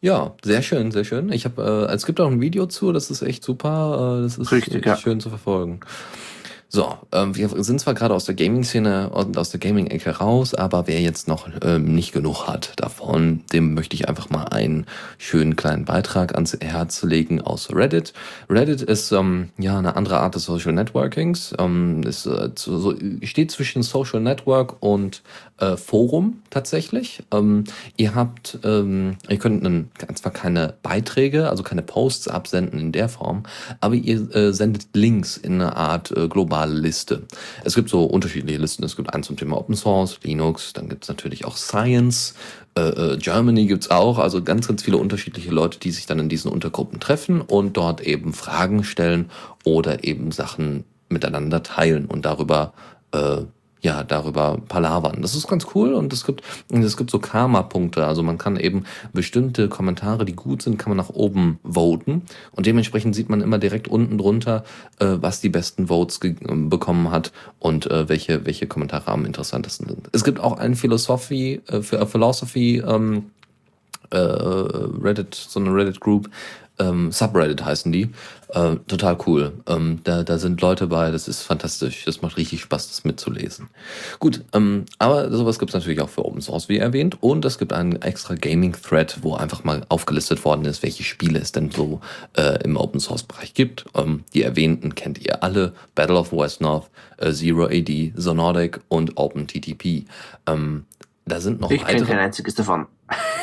Ja, sehr schön, sehr schön. Ich habe, äh, es gibt auch ein Video zu, das ist echt super. Äh, das ist Richtig, ja. schön zu verfolgen. So, ähm, wir sind zwar gerade aus der Gaming-Szene und aus der Gaming-Ecke raus, aber wer jetzt noch ähm, nicht genug hat davon, dem möchte ich einfach mal einen schönen kleinen Beitrag ans Herz legen aus Reddit. Reddit ist ähm, ja eine andere Art des Social Networkings. Ähm, ist, äh, zu, so, steht zwischen Social Network und äh, Forum tatsächlich. Ähm, ihr habt, ähm, ihr könnt einen, zwar keine Beiträge, also keine Posts absenden in der Form, aber ihr äh, sendet Links in eine Art äh, global globale Liste. Es gibt so unterschiedliche Listen. Es gibt einen zum Thema Open Source, Linux, dann gibt es natürlich auch Science, äh, äh Germany gibt es auch, also ganz, ganz viele unterschiedliche Leute, die sich dann in diesen Untergruppen treffen und dort eben Fragen stellen oder eben Sachen miteinander teilen und darüber äh, ja, darüber palavern. Das ist ganz cool und es gibt, es gibt so Karma-Punkte. Also man kann eben bestimmte Kommentare, die gut sind, kann man nach oben voten und dementsprechend sieht man immer direkt unten drunter, äh, was die besten Votes bekommen hat und äh, welche, welche Kommentare am interessantesten sind. Es gibt auch ein Philosophie, äh, Philosophy, ähm, äh, Reddit, so eine Reddit Group, ähm, Subreddit heißen die. Äh, total cool. Ähm, da, da sind Leute bei, das ist fantastisch. Das macht richtig Spaß, das mitzulesen. Gut, ähm, aber sowas gibt es natürlich auch für Open Source, wie erwähnt. Und es gibt einen extra Gaming-Thread, wo einfach mal aufgelistet worden ist, welche Spiele es denn so äh, im Open Source-Bereich gibt. Ähm, die erwähnten kennt ihr alle. Battle of West North, äh, Zero AD, Zonodic und OpenTTP. Da sind noch ich kenne kein einziges davon.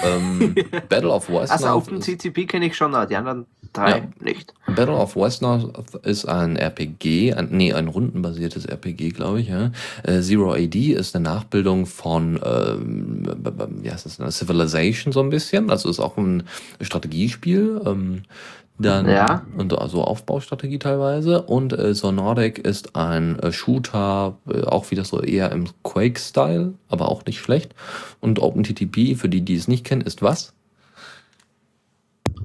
Ähm, Battle of West Also auf dem TCP kenne ich schon, die anderen drei ja. nicht. Battle of West North ist ein RPG, ein, nee, ein rundenbasiertes RPG, glaube ich. Ja. Äh, Zero AD ist eine Nachbildung von ähm, wie heißt das, Civilization so ein bisschen. Also ist auch ein Strategiespiel. Ähm, dann ja. und also Aufbaustrategie teilweise und äh, so Nordic ist ein äh, Shooter, äh, auch wieder so eher im Quake-Style, aber auch nicht schlecht. Und OpenTTP, für die, die es nicht kennen, ist was?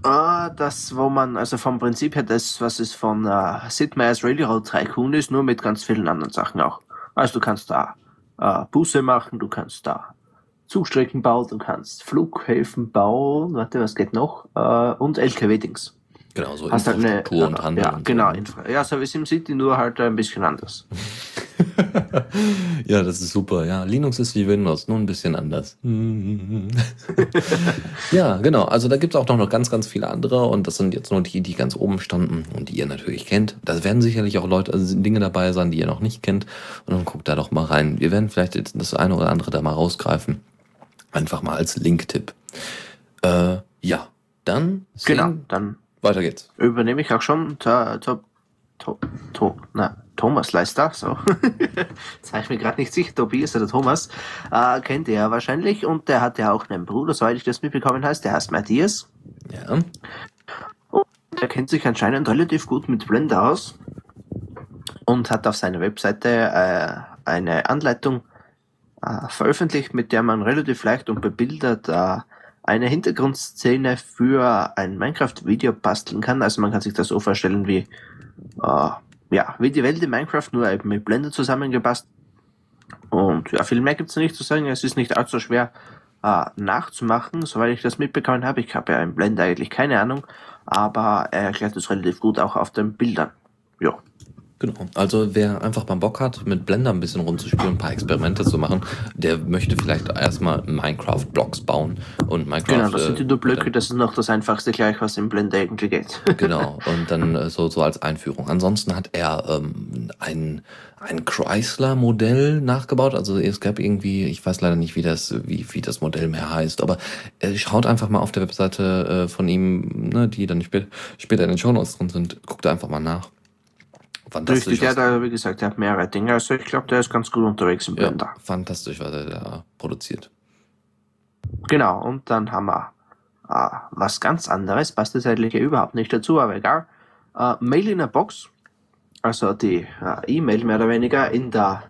Ah, das, wo man, also vom Prinzip her, das, was es von äh, Sid Meier's Railroad Tycoon ist, nur mit ganz vielen anderen Sachen auch. Also du kannst da äh, Busse machen, du kannst da Zugstrecken bauen, du kannst Flughäfen bauen, warte, was geht noch? Äh, und LKW-Dings. Genau, so Hast Infrastruktur halt und Handel. Ja, und genau. Infra ja, so wie SimCity, nur halt ein bisschen anders. ja, das ist super. Ja, Linux ist wie Windows, nur ein bisschen anders. ja, genau. Also da gibt es auch noch ganz, ganz viele andere und das sind jetzt nur die, die ganz oben standen und die ihr natürlich kennt. Da werden sicherlich auch Leute, also Dinge dabei sein, die ihr noch nicht kennt. Und dann guckt da doch mal rein. Wir werden vielleicht jetzt das eine oder andere da mal rausgreifen. Einfach mal als Link-Tipp. Äh, ja, dann. Genau, dann weiter geht's. Übernehme ich auch schon to, to, to, to, na, Thomas Leister, so. Jetzt ich mir gerade nicht sicher, Tobias oder Thomas. Äh, kennt ihr ja wahrscheinlich. Und der hat ja auch einen Bruder, soweit ich das mitbekommen heißt. Der heißt Matthias. Ja. Und der kennt sich anscheinend relativ gut mit Blender aus. Und hat auf seiner Webseite äh, eine Anleitung äh, veröffentlicht, mit der man relativ leicht und bebildert äh, eine Hintergrundszene für ein Minecraft-Video basteln kann. Also man kann sich das so vorstellen wie, äh, ja, wie die Welt in Minecraft, nur eben mit Blender zusammengepasst. Und ja, viel mehr gibt's nicht zu sagen. Es ist nicht allzu schwer äh, nachzumachen, soweit ich das mitbekommen habe. Ich habe ja im Blender eigentlich keine Ahnung, aber er erklärt es relativ gut auch auf den Bildern. Ja. Genau. Also wer einfach mal Bock hat, mit Blender ein bisschen rumzuspielen, ein paar Experimente zu machen, der möchte vielleicht erstmal Minecraft-Blocks bauen und Minecraft. Genau, das sind die Blöcke, das ist noch das einfachste gleich, was im Blender irgendwie geht. genau, und dann äh, so, so als Einführung. Ansonsten hat er ähm, ein, ein Chrysler-Modell nachgebaut. Also es gab irgendwie, ich weiß leider nicht, wie das, wie, wie das Modell mehr heißt, aber äh, schaut einfach mal auf der Webseite äh, von ihm, ne, die dann später, später in den Show Notes drin sind, guckt einfach mal nach. Fantastisch. Richtig, der da, wie gesagt, der hat mehrere Dinge. Also ich glaube, der ist ganz gut unterwegs im Blender. Ja, fantastisch, was er da produziert. Genau, und dann haben wir äh, was ganz anderes, passt jetzt eigentlich überhaupt nicht dazu, aber egal. Äh, Mail in a Box, also die äh, E-Mail mehr oder weniger in der,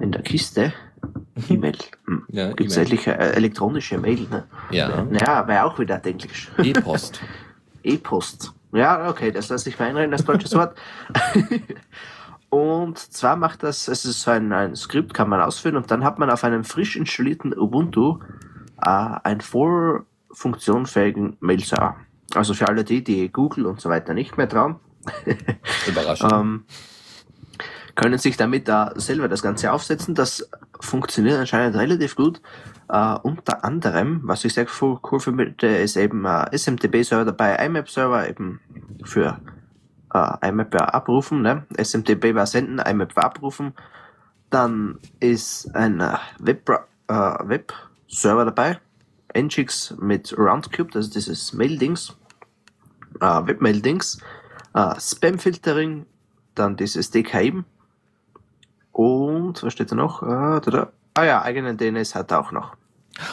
in der Kiste. E-Mail. Hm. Ja, Gibt es e eigentlich äh, elektronische Mail? Ne? Ja. Naja, wäre auch wieder Englisch. E-Post. E-Post. Ja, okay, das lasse ich mal einreden, das deutsche Wort. und zwar macht das, es ist so ein, ein Skript, kann man ausführen und dann hat man auf einem frisch installierten Ubuntu äh, einen voll funktionfähigen Mail-Server. Also für alle die, die Google und so weiter nicht mehr trauen. Überraschend. ähm, können sich damit da selber das Ganze aufsetzen. Das funktioniert anscheinend relativ gut. Uh, unter anderem, was ich sehr cool, finde, ist eben uh, SMTP-Server dabei, IMAP-Server eben für uh, IMAP abrufen, ne? SMTP war senden, IMAP war abrufen. Dann ist ein Web, Web-Server dabei, Nginx mit Roundcube, also dieses Mail-Dings, Web-Mail-Dings, Spam-Filtering, dann dieses DKIM und was steht da noch? Ah, da, da. ah ja, eigenen DNS hat er auch noch.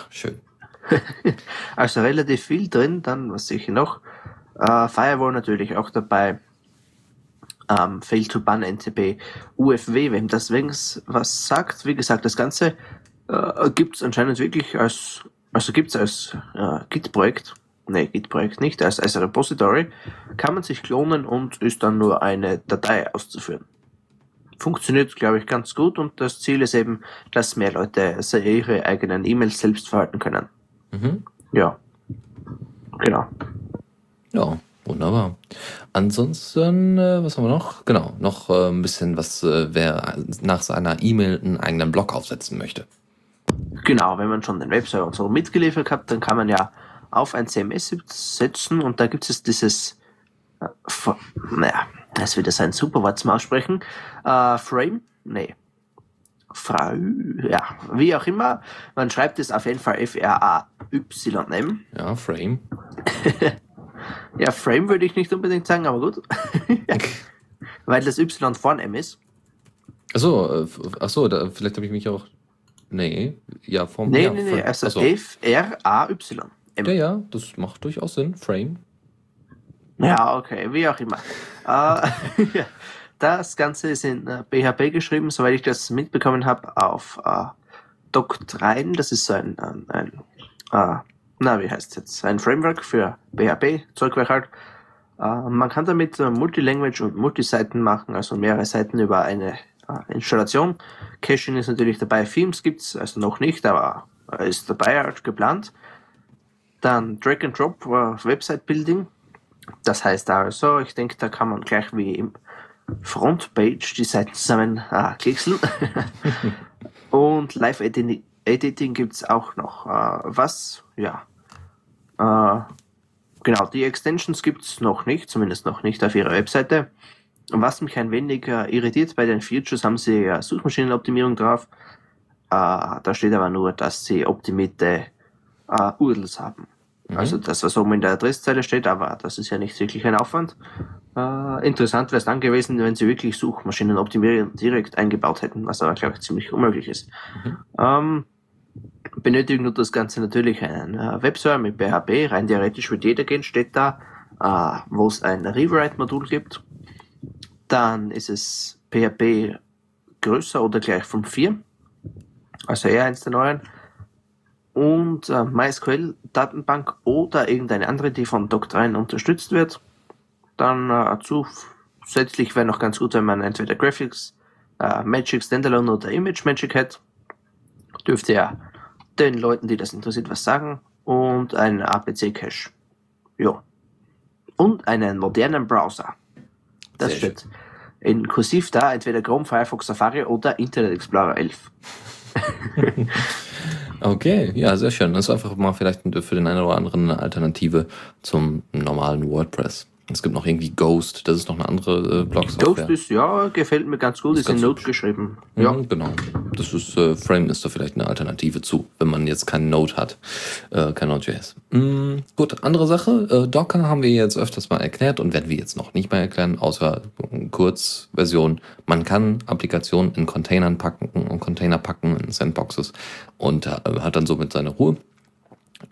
Schön. also relativ viel drin, dann was sicher noch. Uh, Firewall natürlich auch dabei. Ähm, Fail to Ban NTP, UFW, wenn das was sagt. Wie gesagt, das Ganze uh, gibt es anscheinend wirklich als, also gibt es als uh, Git-Projekt. Ne, Git-Projekt nicht, als, als Repository. Kann man sich klonen und ist dann nur eine Datei auszuführen funktioniert, glaube ich, ganz gut und das Ziel ist eben, dass mehr Leute ihre eigenen E-Mails selbst verhalten können. Mhm. Ja. Genau. Ja, wunderbar. Ansonsten, äh, was haben wir noch? Genau, noch äh, ein bisschen was, äh, wer nach seiner E-Mail einen eigenen Blog aufsetzen möchte. Genau, wenn man schon den Webserver und so mitgeliefert hat, dann kann man ja auf ein CMS setzen und da gibt es dieses, äh, naja, das ist wieder sein Superwort zum Aussprechen. Äh, Frame? Nee. Frau, ja, wie auch immer. Man schreibt es auf jeden Fall F-R-A-Y-M. Ja, Frame. ja, Frame würde ich nicht unbedingt sagen, aber gut. Weil das Y vorn M ist. Achso, äh, achso, da, vielleicht habe ich mich auch. Nee, ja, vom. Nee, ja, nee, nee, also F-R-A-Y. Ja, ja, das macht durchaus Sinn. Frame. Ja, okay, wie auch immer. äh, das Ganze ist in äh, geschrieben, soweit ich das mitbekommen habe, auf äh, Doc3. Das ist so ein, ein, ein äh, na, wie heißt es jetzt? Ein Framework für PHP, Zeugwerk halt. Äh, man kann damit äh, Multilanguage und Multiseiten machen, also mehrere Seiten über eine äh, Installation. Caching ist natürlich dabei, Themes gibt's also noch nicht, aber ist dabei halt geplant. Dann Drag and Drop Website Building, das heißt also, ich denke, da kann man gleich wie im Frontpage die Seiten zusammen äh, klickseln. Und Live-Editing gibt es auch noch. Äh, was? Ja. Äh, genau, die Extensions gibt es noch nicht, zumindest noch nicht auf ihrer Webseite. Was mich ein wenig äh, irritiert, bei den Features haben sie ja Suchmaschinenoptimierung drauf. Äh, da steht aber nur, dass sie optimierte URLs haben. Mhm. Also das, was oben in der Adresszeile steht, aber das ist ja nicht wirklich ein Aufwand. Äh, interessant wäre es dann gewesen, wenn sie wirklich Suchmaschinenoptimierung direkt eingebaut hätten, was aber, glaube ich, ziemlich unmöglich ist. Mhm. Ähm, benötigen nur das Ganze natürlich einen äh, Webserver mit PHP, rein theoretisch wird jeder gehen, steht da, äh, wo es ein Rewrite-Modul gibt. Dann ist es PHP größer oder gleich von 4, also eher eins der neuen und äh, MySQL-Datenbank oder irgendeine andere, die von Doc3 unterstützt wird. Dann äh, zusätzlich wäre noch ganz gut, wenn man entweder Graphics, äh, Magic Standalone oder Image Magic hat. Dürfte ja den Leuten, die das interessiert, was sagen. Und ein APC-Cache. Ja. Und einen modernen Browser. Das Sehr steht schön. in kursiv da, entweder Chrome, Firefox, Safari oder Internet Explorer 11. Okay, ja, sehr schön. Das ist einfach mal vielleicht für den einen oder anderen eine Alternative zum normalen WordPress. Es gibt noch irgendwie Ghost, das ist noch eine andere äh, Blog-Software. Ghost ist, ja, gefällt mir ganz gut, ist, ist in Node geschrieben. Ja, mhm, genau. Das ist, äh, Frame ist da vielleicht eine Alternative zu, wenn man jetzt keinen Node hat, äh, kein Node.js. Mhm, gut, andere Sache, äh, Docker haben wir jetzt öfters mal erklärt und werden wir jetzt noch nicht mal erklären, außer Kurzversion. Man kann Applikationen in Containern packen und Container packen in Sandboxes und äh, hat dann somit seine Ruhe.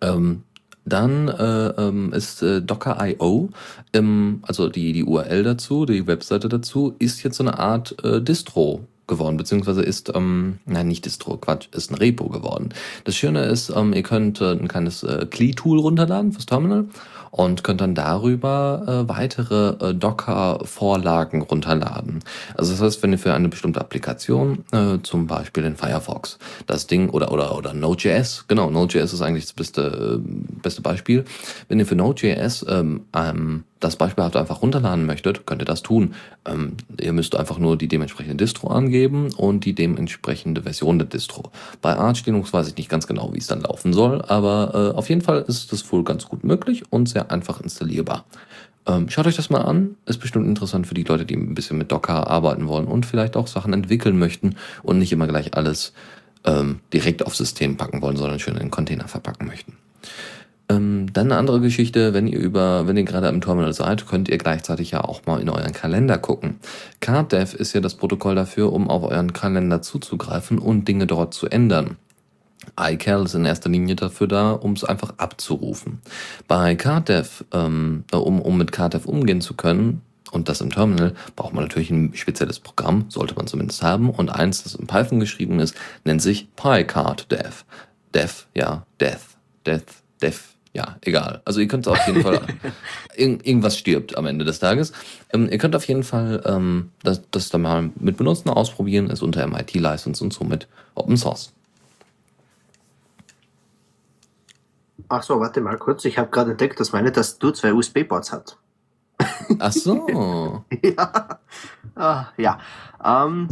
Ähm, dann äh, ähm, ist äh, Docker.io, ähm, also die, die URL dazu, die Webseite dazu, ist jetzt so eine Art äh, Distro geworden, beziehungsweise ist, ähm, nein, nicht Distro, Quatsch, ist ein Repo geworden. Das Schöne ist, ähm, ihr könnt äh, ein kleines äh, CLI-Tool runterladen fürs Terminal und könnt dann darüber äh, weitere äh, Docker-Vorlagen runterladen. Also das heißt, wenn ihr für eine bestimmte Applikation, äh, zum Beispiel in Firefox, das Ding oder oder oder Node.js, genau, Node.js ist eigentlich das beste äh, beste Beispiel. Wenn ihr für Node.js ähm, ähm, das beispielhaft einfach runterladen möchtet, könnt ihr das tun. Ähm, ihr müsst einfach nur die dementsprechende Distro angeben und die dementsprechende Version der Distro. Bei Arch Linux weiß ich nicht ganz genau, wie es dann laufen soll, aber äh, auf jeden Fall ist das wohl ganz gut möglich und sehr einfach installierbar. Ähm, schaut euch das mal an, ist bestimmt interessant für die Leute, die ein bisschen mit Docker arbeiten wollen und vielleicht auch Sachen entwickeln möchten und nicht immer gleich alles ähm, direkt aufs System packen wollen, sondern schön in den Container verpacken möchten. Ähm, dann eine andere Geschichte, wenn ihr über, wenn ihr gerade im Terminal seid, könnt ihr gleichzeitig ja auch mal in euren Kalender gucken. CardDev ist ja das Protokoll dafür, um auf euren Kalender zuzugreifen und Dinge dort zu ändern. iCal ist in erster Linie dafür da, um es einfach abzurufen. Bei CardDev, ähm, um, um mit CardDev umgehen zu können, und das im Terminal braucht man natürlich ein spezielles Programm, sollte man zumindest haben. Und eins, das in Python geschrieben ist, nennt sich PyCardDev. Dev, ja, Death, Death, Dev, ja, egal. Also ihr könnt auf jeden Fall, irg irgendwas stirbt am Ende des Tages. Ähm, ihr könnt auf jeden Fall ähm, das, das dann mal mit benutzen, ausprobieren, ist unter MIT-License und somit Open Source. Ach so, warte mal kurz. Ich habe gerade entdeckt, dass meine Tastatur zwei USB-Ports hat. Ach so. ja. Ah, ja. Ähm,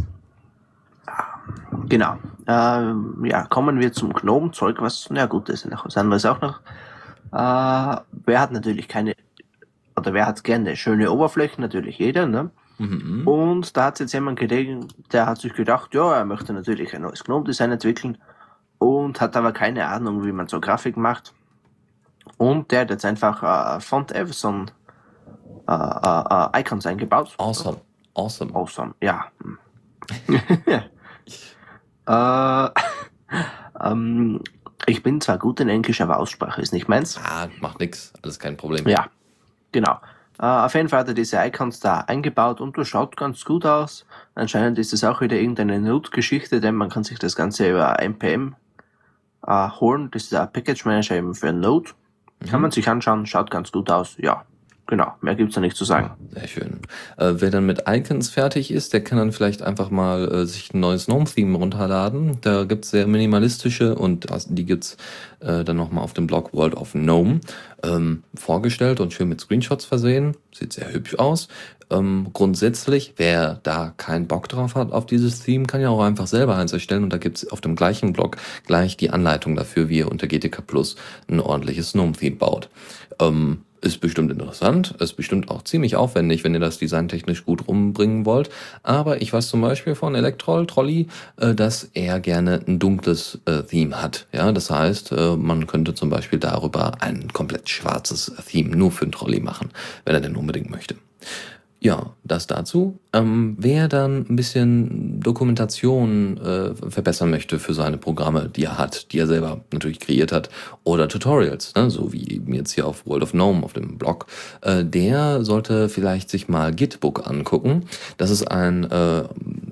genau. Ähm, ja, kommen wir zum Gnome-Zeug, was, na gut, das ist noch was anderes auch noch. Äh, wer hat natürlich keine, oder wer hat gerne schöne Oberflächen? Natürlich jeder, ne? Mhm. Und da hat jetzt jemand gelegen, der hat sich gedacht, ja, er möchte natürlich ein neues GNOME-Design entwickeln und hat aber keine Ahnung, wie man so Grafik macht. Und der hat jetzt einfach äh, Font Everson äh, äh, äh, Icons eingebaut. Awesome. Awesome. Awesome, ja. äh, ähm, ich bin zwar gut in Englisch, aber Aussprache ist nicht meins. Ah, macht nix. Alles kein Problem. Ja, genau. Äh, auf jeden Fall hat er diese Icons da eingebaut und das schaut ganz gut aus. Anscheinend ist es auch wieder irgendeine Node-Geschichte, denn man kann sich das Ganze über npm äh, holen. Das ist ein Package Manager eben für Node. Kann man sich anschauen, schaut ganz gut aus. Ja, genau. Mehr gibt's da nicht zu sagen. Sehr schön. Äh, wer dann mit Icons fertig ist, der kann dann vielleicht einfach mal äh, sich ein neues GNOME-Theme runterladen. Da gibt's sehr minimalistische und die gibt's äh, dann nochmal auf dem Blog World of Gnome ähm, vorgestellt und schön mit Screenshots versehen. Sieht sehr hübsch aus. Ähm, grundsätzlich, wer da keinen Bock drauf hat auf dieses Theme, kann ja auch einfach selber eins erstellen und da gibt's auf dem gleichen Blog gleich die Anleitung dafür, wie ihr unter GTK Plus ein ordentliches GNOME-Theme baut. Ähm, ist bestimmt interessant, ist bestimmt auch ziemlich aufwendig, wenn ihr das designtechnisch gut rumbringen wollt. Aber ich weiß zum Beispiel von Electrol Trolley, äh, dass er gerne ein dunkles äh, Theme hat. Ja, das heißt, äh, man könnte zum Beispiel darüber ein komplett schwarzes Theme nur für einen Trolley machen, wenn er denn unbedingt möchte. Ja, das dazu. Ähm, wer dann ein bisschen Dokumentation äh, verbessern möchte für seine Programme, die er hat, die er selber natürlich kreiert hat, oder Tutorials, ne, so wie eben jetzt hier auf World of Gnome auf dem Blog, äh, der sollte vielleicht sich mal Gitbook angucken. Das ist ein, äh,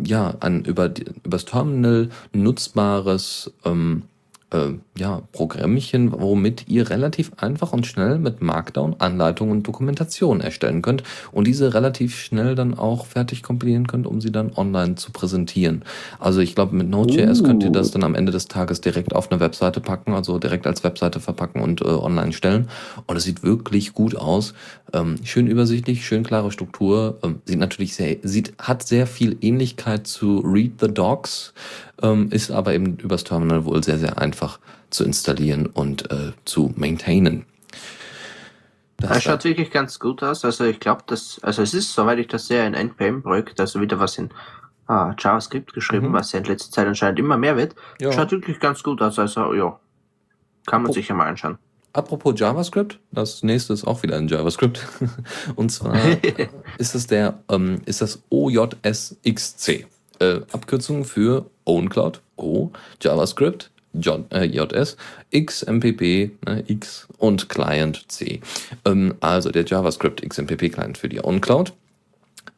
ja, ein über übers Terminal nutzbares ähm, äh, ja, Programmchen, womit ihr relativ einfach und schnell mit Markdown Anleitungen und Dokumentation erstellen könnt und diese relativ schnell dann auch fertig kompilieren könnt, um sie dann online zu präsentieren. Also ich glaube, mit Node.js könnt ihr das dann am Ende des Tages direkt auf eine Webseite packen, also direkt als Webseite verpacken und äh, online stellen. Und es sieht wirklich gut aus. Ähm, schön übersichtlich, schön klare Struktur. Ähm, sieht natürlich sehr, sieht, hat sehr viel Ähnlichkeit zu Read the Docs, ähm, ist aber eben übers Terminal wohl sehr, sehr einfach zu installieren und äh, zu maintainen. Das, das schaut wirklich ganz gut aus. Also ich glaube, dass, also es ist, soweit ich das sehe, ein NPM-Projekt, also wieder was in ah, JavaScript geschrieben, mhm. was ja in letzter Zeit anscheinend immer mehr wird. Ja. Schaut wirklich ganz gut aus. Also ja, kann man oh. sich ja mal anschauen. Apropos JavaScript, das nächste ist auch wieder ein JavaScript. Und zwar ist es der, ähm, ist das OJSXC. Äh, Abkürzung für OwnCloud, O, JavaScript, J, äh, JS, XMPP, ne, X und Client C. Ähm, also der JavaScript XMPP Client für die OwnCloud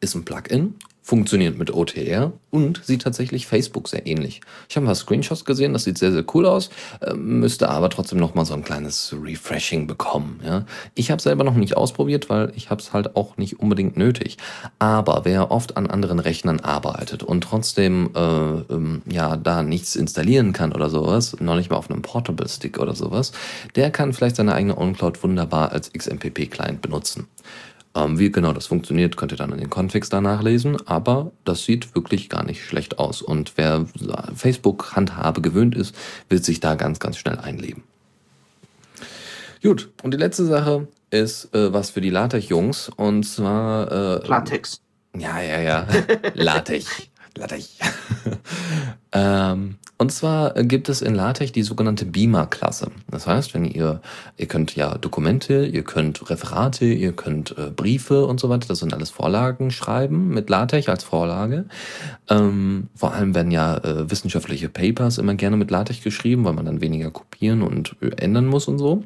ist ein Plugin funktioniert mit OTR und sieht tatsächlich Facebook sehr ähnlich. Ich habe ein paar Screenshots gesehen, das sieht sehr, sehr cool aus, äh, müsste aber trotzdem noch mal so ein kleines Refreshing bekommen. Ja? Ich habe selber noch nicht ausprobiert, weil ich habe es halt auch nicht unbedingt nötig. Aber wer oft an anderen Rechnern arbeitet und trotzdem äh, ähm, ja da nichts installieren kann oder sowas, noch nicht mal auf einem Portable Stick oder sowas, der kann vielleicht seine eigene OnCloud wunderbar als XMPP-Client benutzen. Ähm, wie genau das funktioniert, könnt ihr dann in den Configs da nachlesen, aber das sieht wirklich gar nicht schlecht aus. Und wer Facebook-Handhabe gewöhnt ist, wird sich da ganz, ganz schnell einleben. Gut, und die letzte Sache ist äh, was für die LaTeX-Jungs und zwar. Äh, Latex. Ja, ja, ja. LaTeX. LaTeX. ähm, und zwar gibt es in LaTeX die sogenannte Beamer-Klasse. Das heißt, wenn ihr, ihr könnt ja Dokumente, ihr könnt Referate, ihr könnt äh, Briefe und so weiter, das sind alles Vorlagen schreiben mit LaTeX als Vorlage. Ähm, vor allem werden ja äh, wissenschaftliche Papers immer gerne mit LaTeX geschrieben, weil man dann weniger kopieren und äh, ändern muss und so.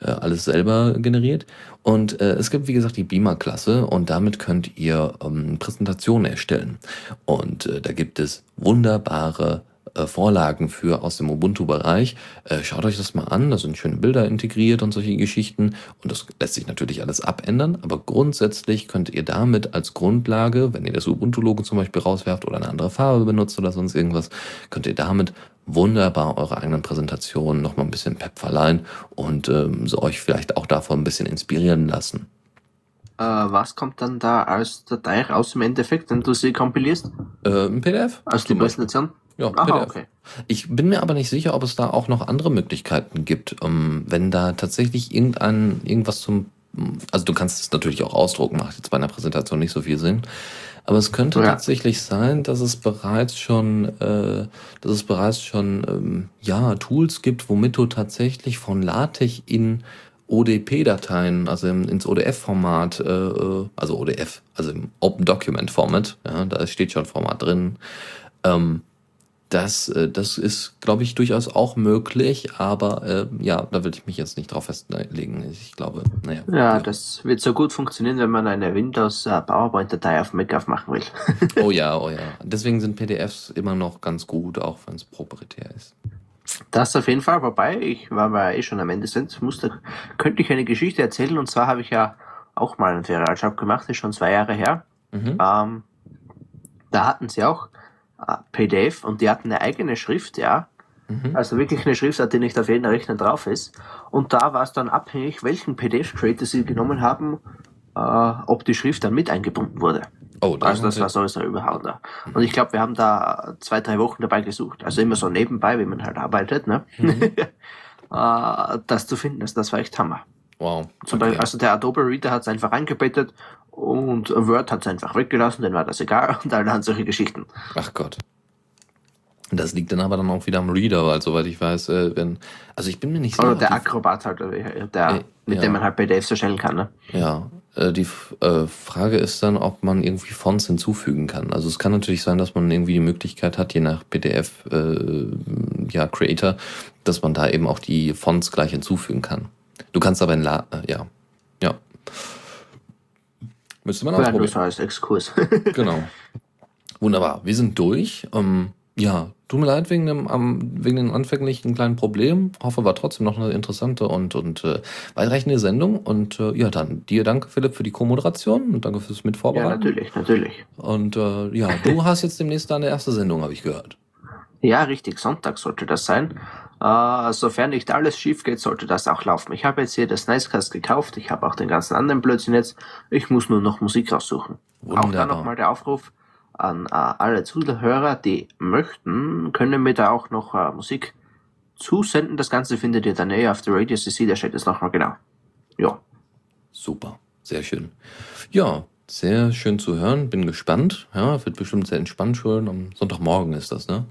Äh, alles selber generiert. Und äh, es gibt, wie gesagt, die Beamer-Klasse und damit könnt ihr ähm, Präsentationen erstellen. Und äh, da gibt es wunderbare äh, Vorlagen für aus dem Ubuntu-Bereich. Äh, schaut euch das mal an, da sind schöne Bilder integriert und solche Geschichten. Und das lässt sich natürlich alles abändern, aber grundsätzlich könnt ihr damit als Grundlage, wenn ihr das Ubuntu-Logo zum Beispiel rauswerft oder eine andere Farbe benutzt oder sonst irgendwas, könnt ihr damit wunderbar eure eigenen Präsentationen nochmal ein bisschen Pep verleihen und ähm, so euch vielleicht auch davon ein bisschen inspirieren lassen. Äh, was kommt dann da als Datei raus im Endeffekt, wenn du sie kompilierst? Äh, ein PDF? Als die Präsentation? Ja, Aha, PDF. okay. Ich bin mir aber nicht sicher, ob es da auch noch andere Möglichkeiten gibt. Ähm, wenn da tatsächlich irgendein, irgendwas zum, also du kannst es natürlich auch ausdrucken, macht jetzt bei einer Präsentation nicht so viel Sinn. Aber es könnte Ja. tatsächlich sein, dass es bereits schon, äh, dass es bereits schon, ähm, ja, Tools gibt, womit du tatsächlich von LaTeX in ODP-Dateien, also im, ins ODF-Format, äh, äh, also ODF, also im Open Document Format, ja, da steht schon Format drin, ähm, das, äh, das ist, glaube ich, durchaus auch möglich, aber äh, ja, da will ich mich jetzt nicht drauf festlegen. Ich glaube, naja. Ja, das wird so gut funktionieren, wenn man eine Windows äh, PowerPoint-Datei auf Mac aufmachen will. Oh ja, oh ja. Deswegen sind PDFs immer noch ganz gut, auch wenn es proprietär ist. Das auf jeden Fall, wobei, ich, weil wir eh schon am Ende sind, musste, könnte ich eine Geschichte erzählen, und zwar habe ich ja auch mal einen Ferialjob gemacht, ist schon zwei Jahre her. Mhm. Ähm, da hatten sie auch PDF und die hatten eine eigene Schrift, ja. Mhm. Also wirklich eine Schriftart, die nicht auf jedem Rechner drauf ist. Und da war es dann abhängig, welchen PDF-Creator sie genommen haben, äh, ob die Schrift dann mit eingebunden wurde. Oh, da Also das war sowieso überhaupt da. Und ich glaube, wir haben da zwei, drei Wochen dabei gesucht. Also immer so nebenbei, wie man halt arbeitet, ne? äh, das zu finden, das, das war echt Hammer. Wow. Okay. Beispiel, also der Adobe Reader hat es einfach eingebettet und Word hat es einfach weggelassen, dann war das egal und all solche Geschichten. Ach Gott. Das liegt dann aber dann auch wieder am Reader, weil soweit ich weiß, äh, wenn. Also ich bin mir nicht sicher. Oder der Acrobat halt, äh, der, Äh, mit ja. dem man halt PDFs erstellen kann, ne? Ja, äh, die äh, Frage ist dann, ob man irgendwie Fonts hinzufügen kann. Also es kann natürlich sein, dass man irgendwie die Möglichkeit hat, je nach PDF ja, Creator, dass man da eben auch die Fonts gleich hinzufügen kann. Du kannst aber in La ja. Ja. Müsste man Ja, ausprobieren. so als Exkurs. Genau. Wunderbar. Wir sind durch. Ähm, ja, tut mir leid wegen dem, am wegen den anfänglichen kleinen Problem. Hoffe, war trotzdem noch eine interessante und, und äh, weitreichende Sendung. Und äh, ja, dann dir danke, Philipp, für die Co-Moderation und danke fürs ja, Mitvorbereiten. natürlich, natürlich. Und äh, ja, du hast jetzt demnächst deine erste Sendung, habe ich gehört. Ja, richtig, Sonntag sollte das sein. Äh, sofern nicht alles schief geht, sollte das auch laufen. Ich habe jetzt hier das Nicecast gekauft, ich habe auch den ganzen anderen Blödsinn jetzt. Ich muss nur noch Musik raussuchen. Auch da Wunderbar. nochmal der Aufruf an äh, alle Zuhörer, die möchten, können mir da auch noch äh, Musik zusenden. Das Ganze findet ihr dann eh auf der Radio CC, da steht es nochmal genau. Ja. Super, sehr schön. Ja, sehr schön zu hören. Bin gespannt. Ja, wird bestimmt sehr entspannt schon. Am Sonntagmorgen ist das, ne?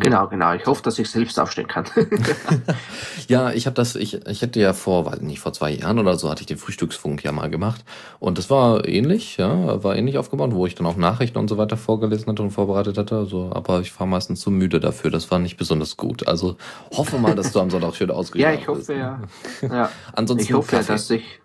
Genau, genau. Ich hoffe, dass ich selbst aufstehen kann. Ja, ich habe das, ich, ich hätte ja vor, weiß nicht, vor zwei Jahren oder so hatte ich den Frühstücksfunk ja mal gemacht. Und das war ähnlich, ja, war ähnlich aufgebaut, wo ich dann auch Nachrichten und so weiter vorgelesen hatte und vorbereitet hatte. Also, aber ich war meistens zu müde dafür. Das war nicht besonders gut. Also hoffe mal, dass du am Sonntag schön ja, ausgeschlafen ich hoffe bist. ja. ja. Ansonsten Ich hoffe, Kaffee. dass ich.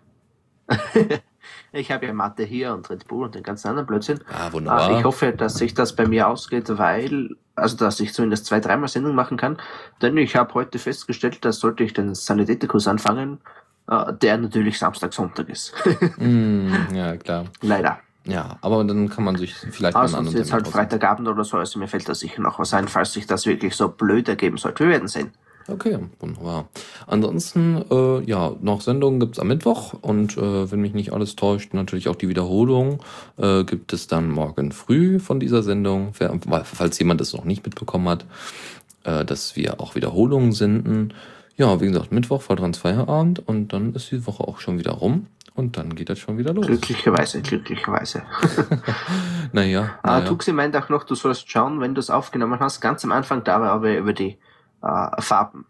Ich habe ja Mathe hier und Red Bull und den ganzen anderen Blödsinn. Ah, wunderbar. Äh, Ich hoffe, dass sich das bei mir ausgeht, weil, also dass ich zumindest zwei, dreimal Sendung machen kann. Denn ich habe heute festgestellt, dass sollte ich den Sanitäterkurs anfangen, äh, der natürlich Samstag, Sonntag ist. Hm, ja, klar. Leider. Ja, aber dann kann man sich vielleicht mal einen Also anderen jetzt halt raussuchen. Freitagabend oder so, also mir fällt da sicher noch was ein, falls sich das wirklich so blöd ergeben sollte. Wir werden sehen. Okay, wunderbar. Ansonsten, äh, ja, noch Sendungen gibt's am Mittwoch und äh, wenn mich nicht alles täuscht, natürlich auch die Wiederholung äh, gibt es dann morgen früh von dieser Sendung, falls jemand es noch nicht mitbekommen hat, äh, dass wir auch Wiederholungen senden. Ja, wie gesagt, Mittwoch vor Feierabend und dann ist die Woche auch schon wieder rum und dann geht das schon wieder los. Glücklicherweise, glücklicherweise. Naja, Ah, naja. Tuxi meint auch noch, du sollst schauen, wenn du es aufgenommen hast, ganz am Anfang, da wir über die äh, Farben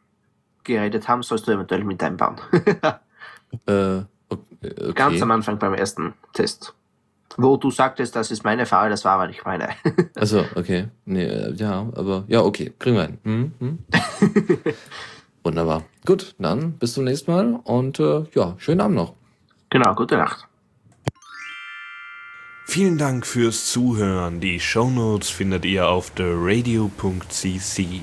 geredet haben, sollst du eventuell mit einbauen. äh, okay. Ganz am Anfang beim ersten Test. Wo du sagtest, das ist meine Farbe, das war aber nicht meine. Also, okay. Nee, äh, ja, aber ja, okay, kriegen wir hin. Hm, hm. Wunderbar. Gut, dann bis zum nächsten Mal und äh, ja, schönen Abend noch. genau, gute Nacht. Vielen Dank fürs Zuhören. Die Shownotes findet ihr auf theradio.cc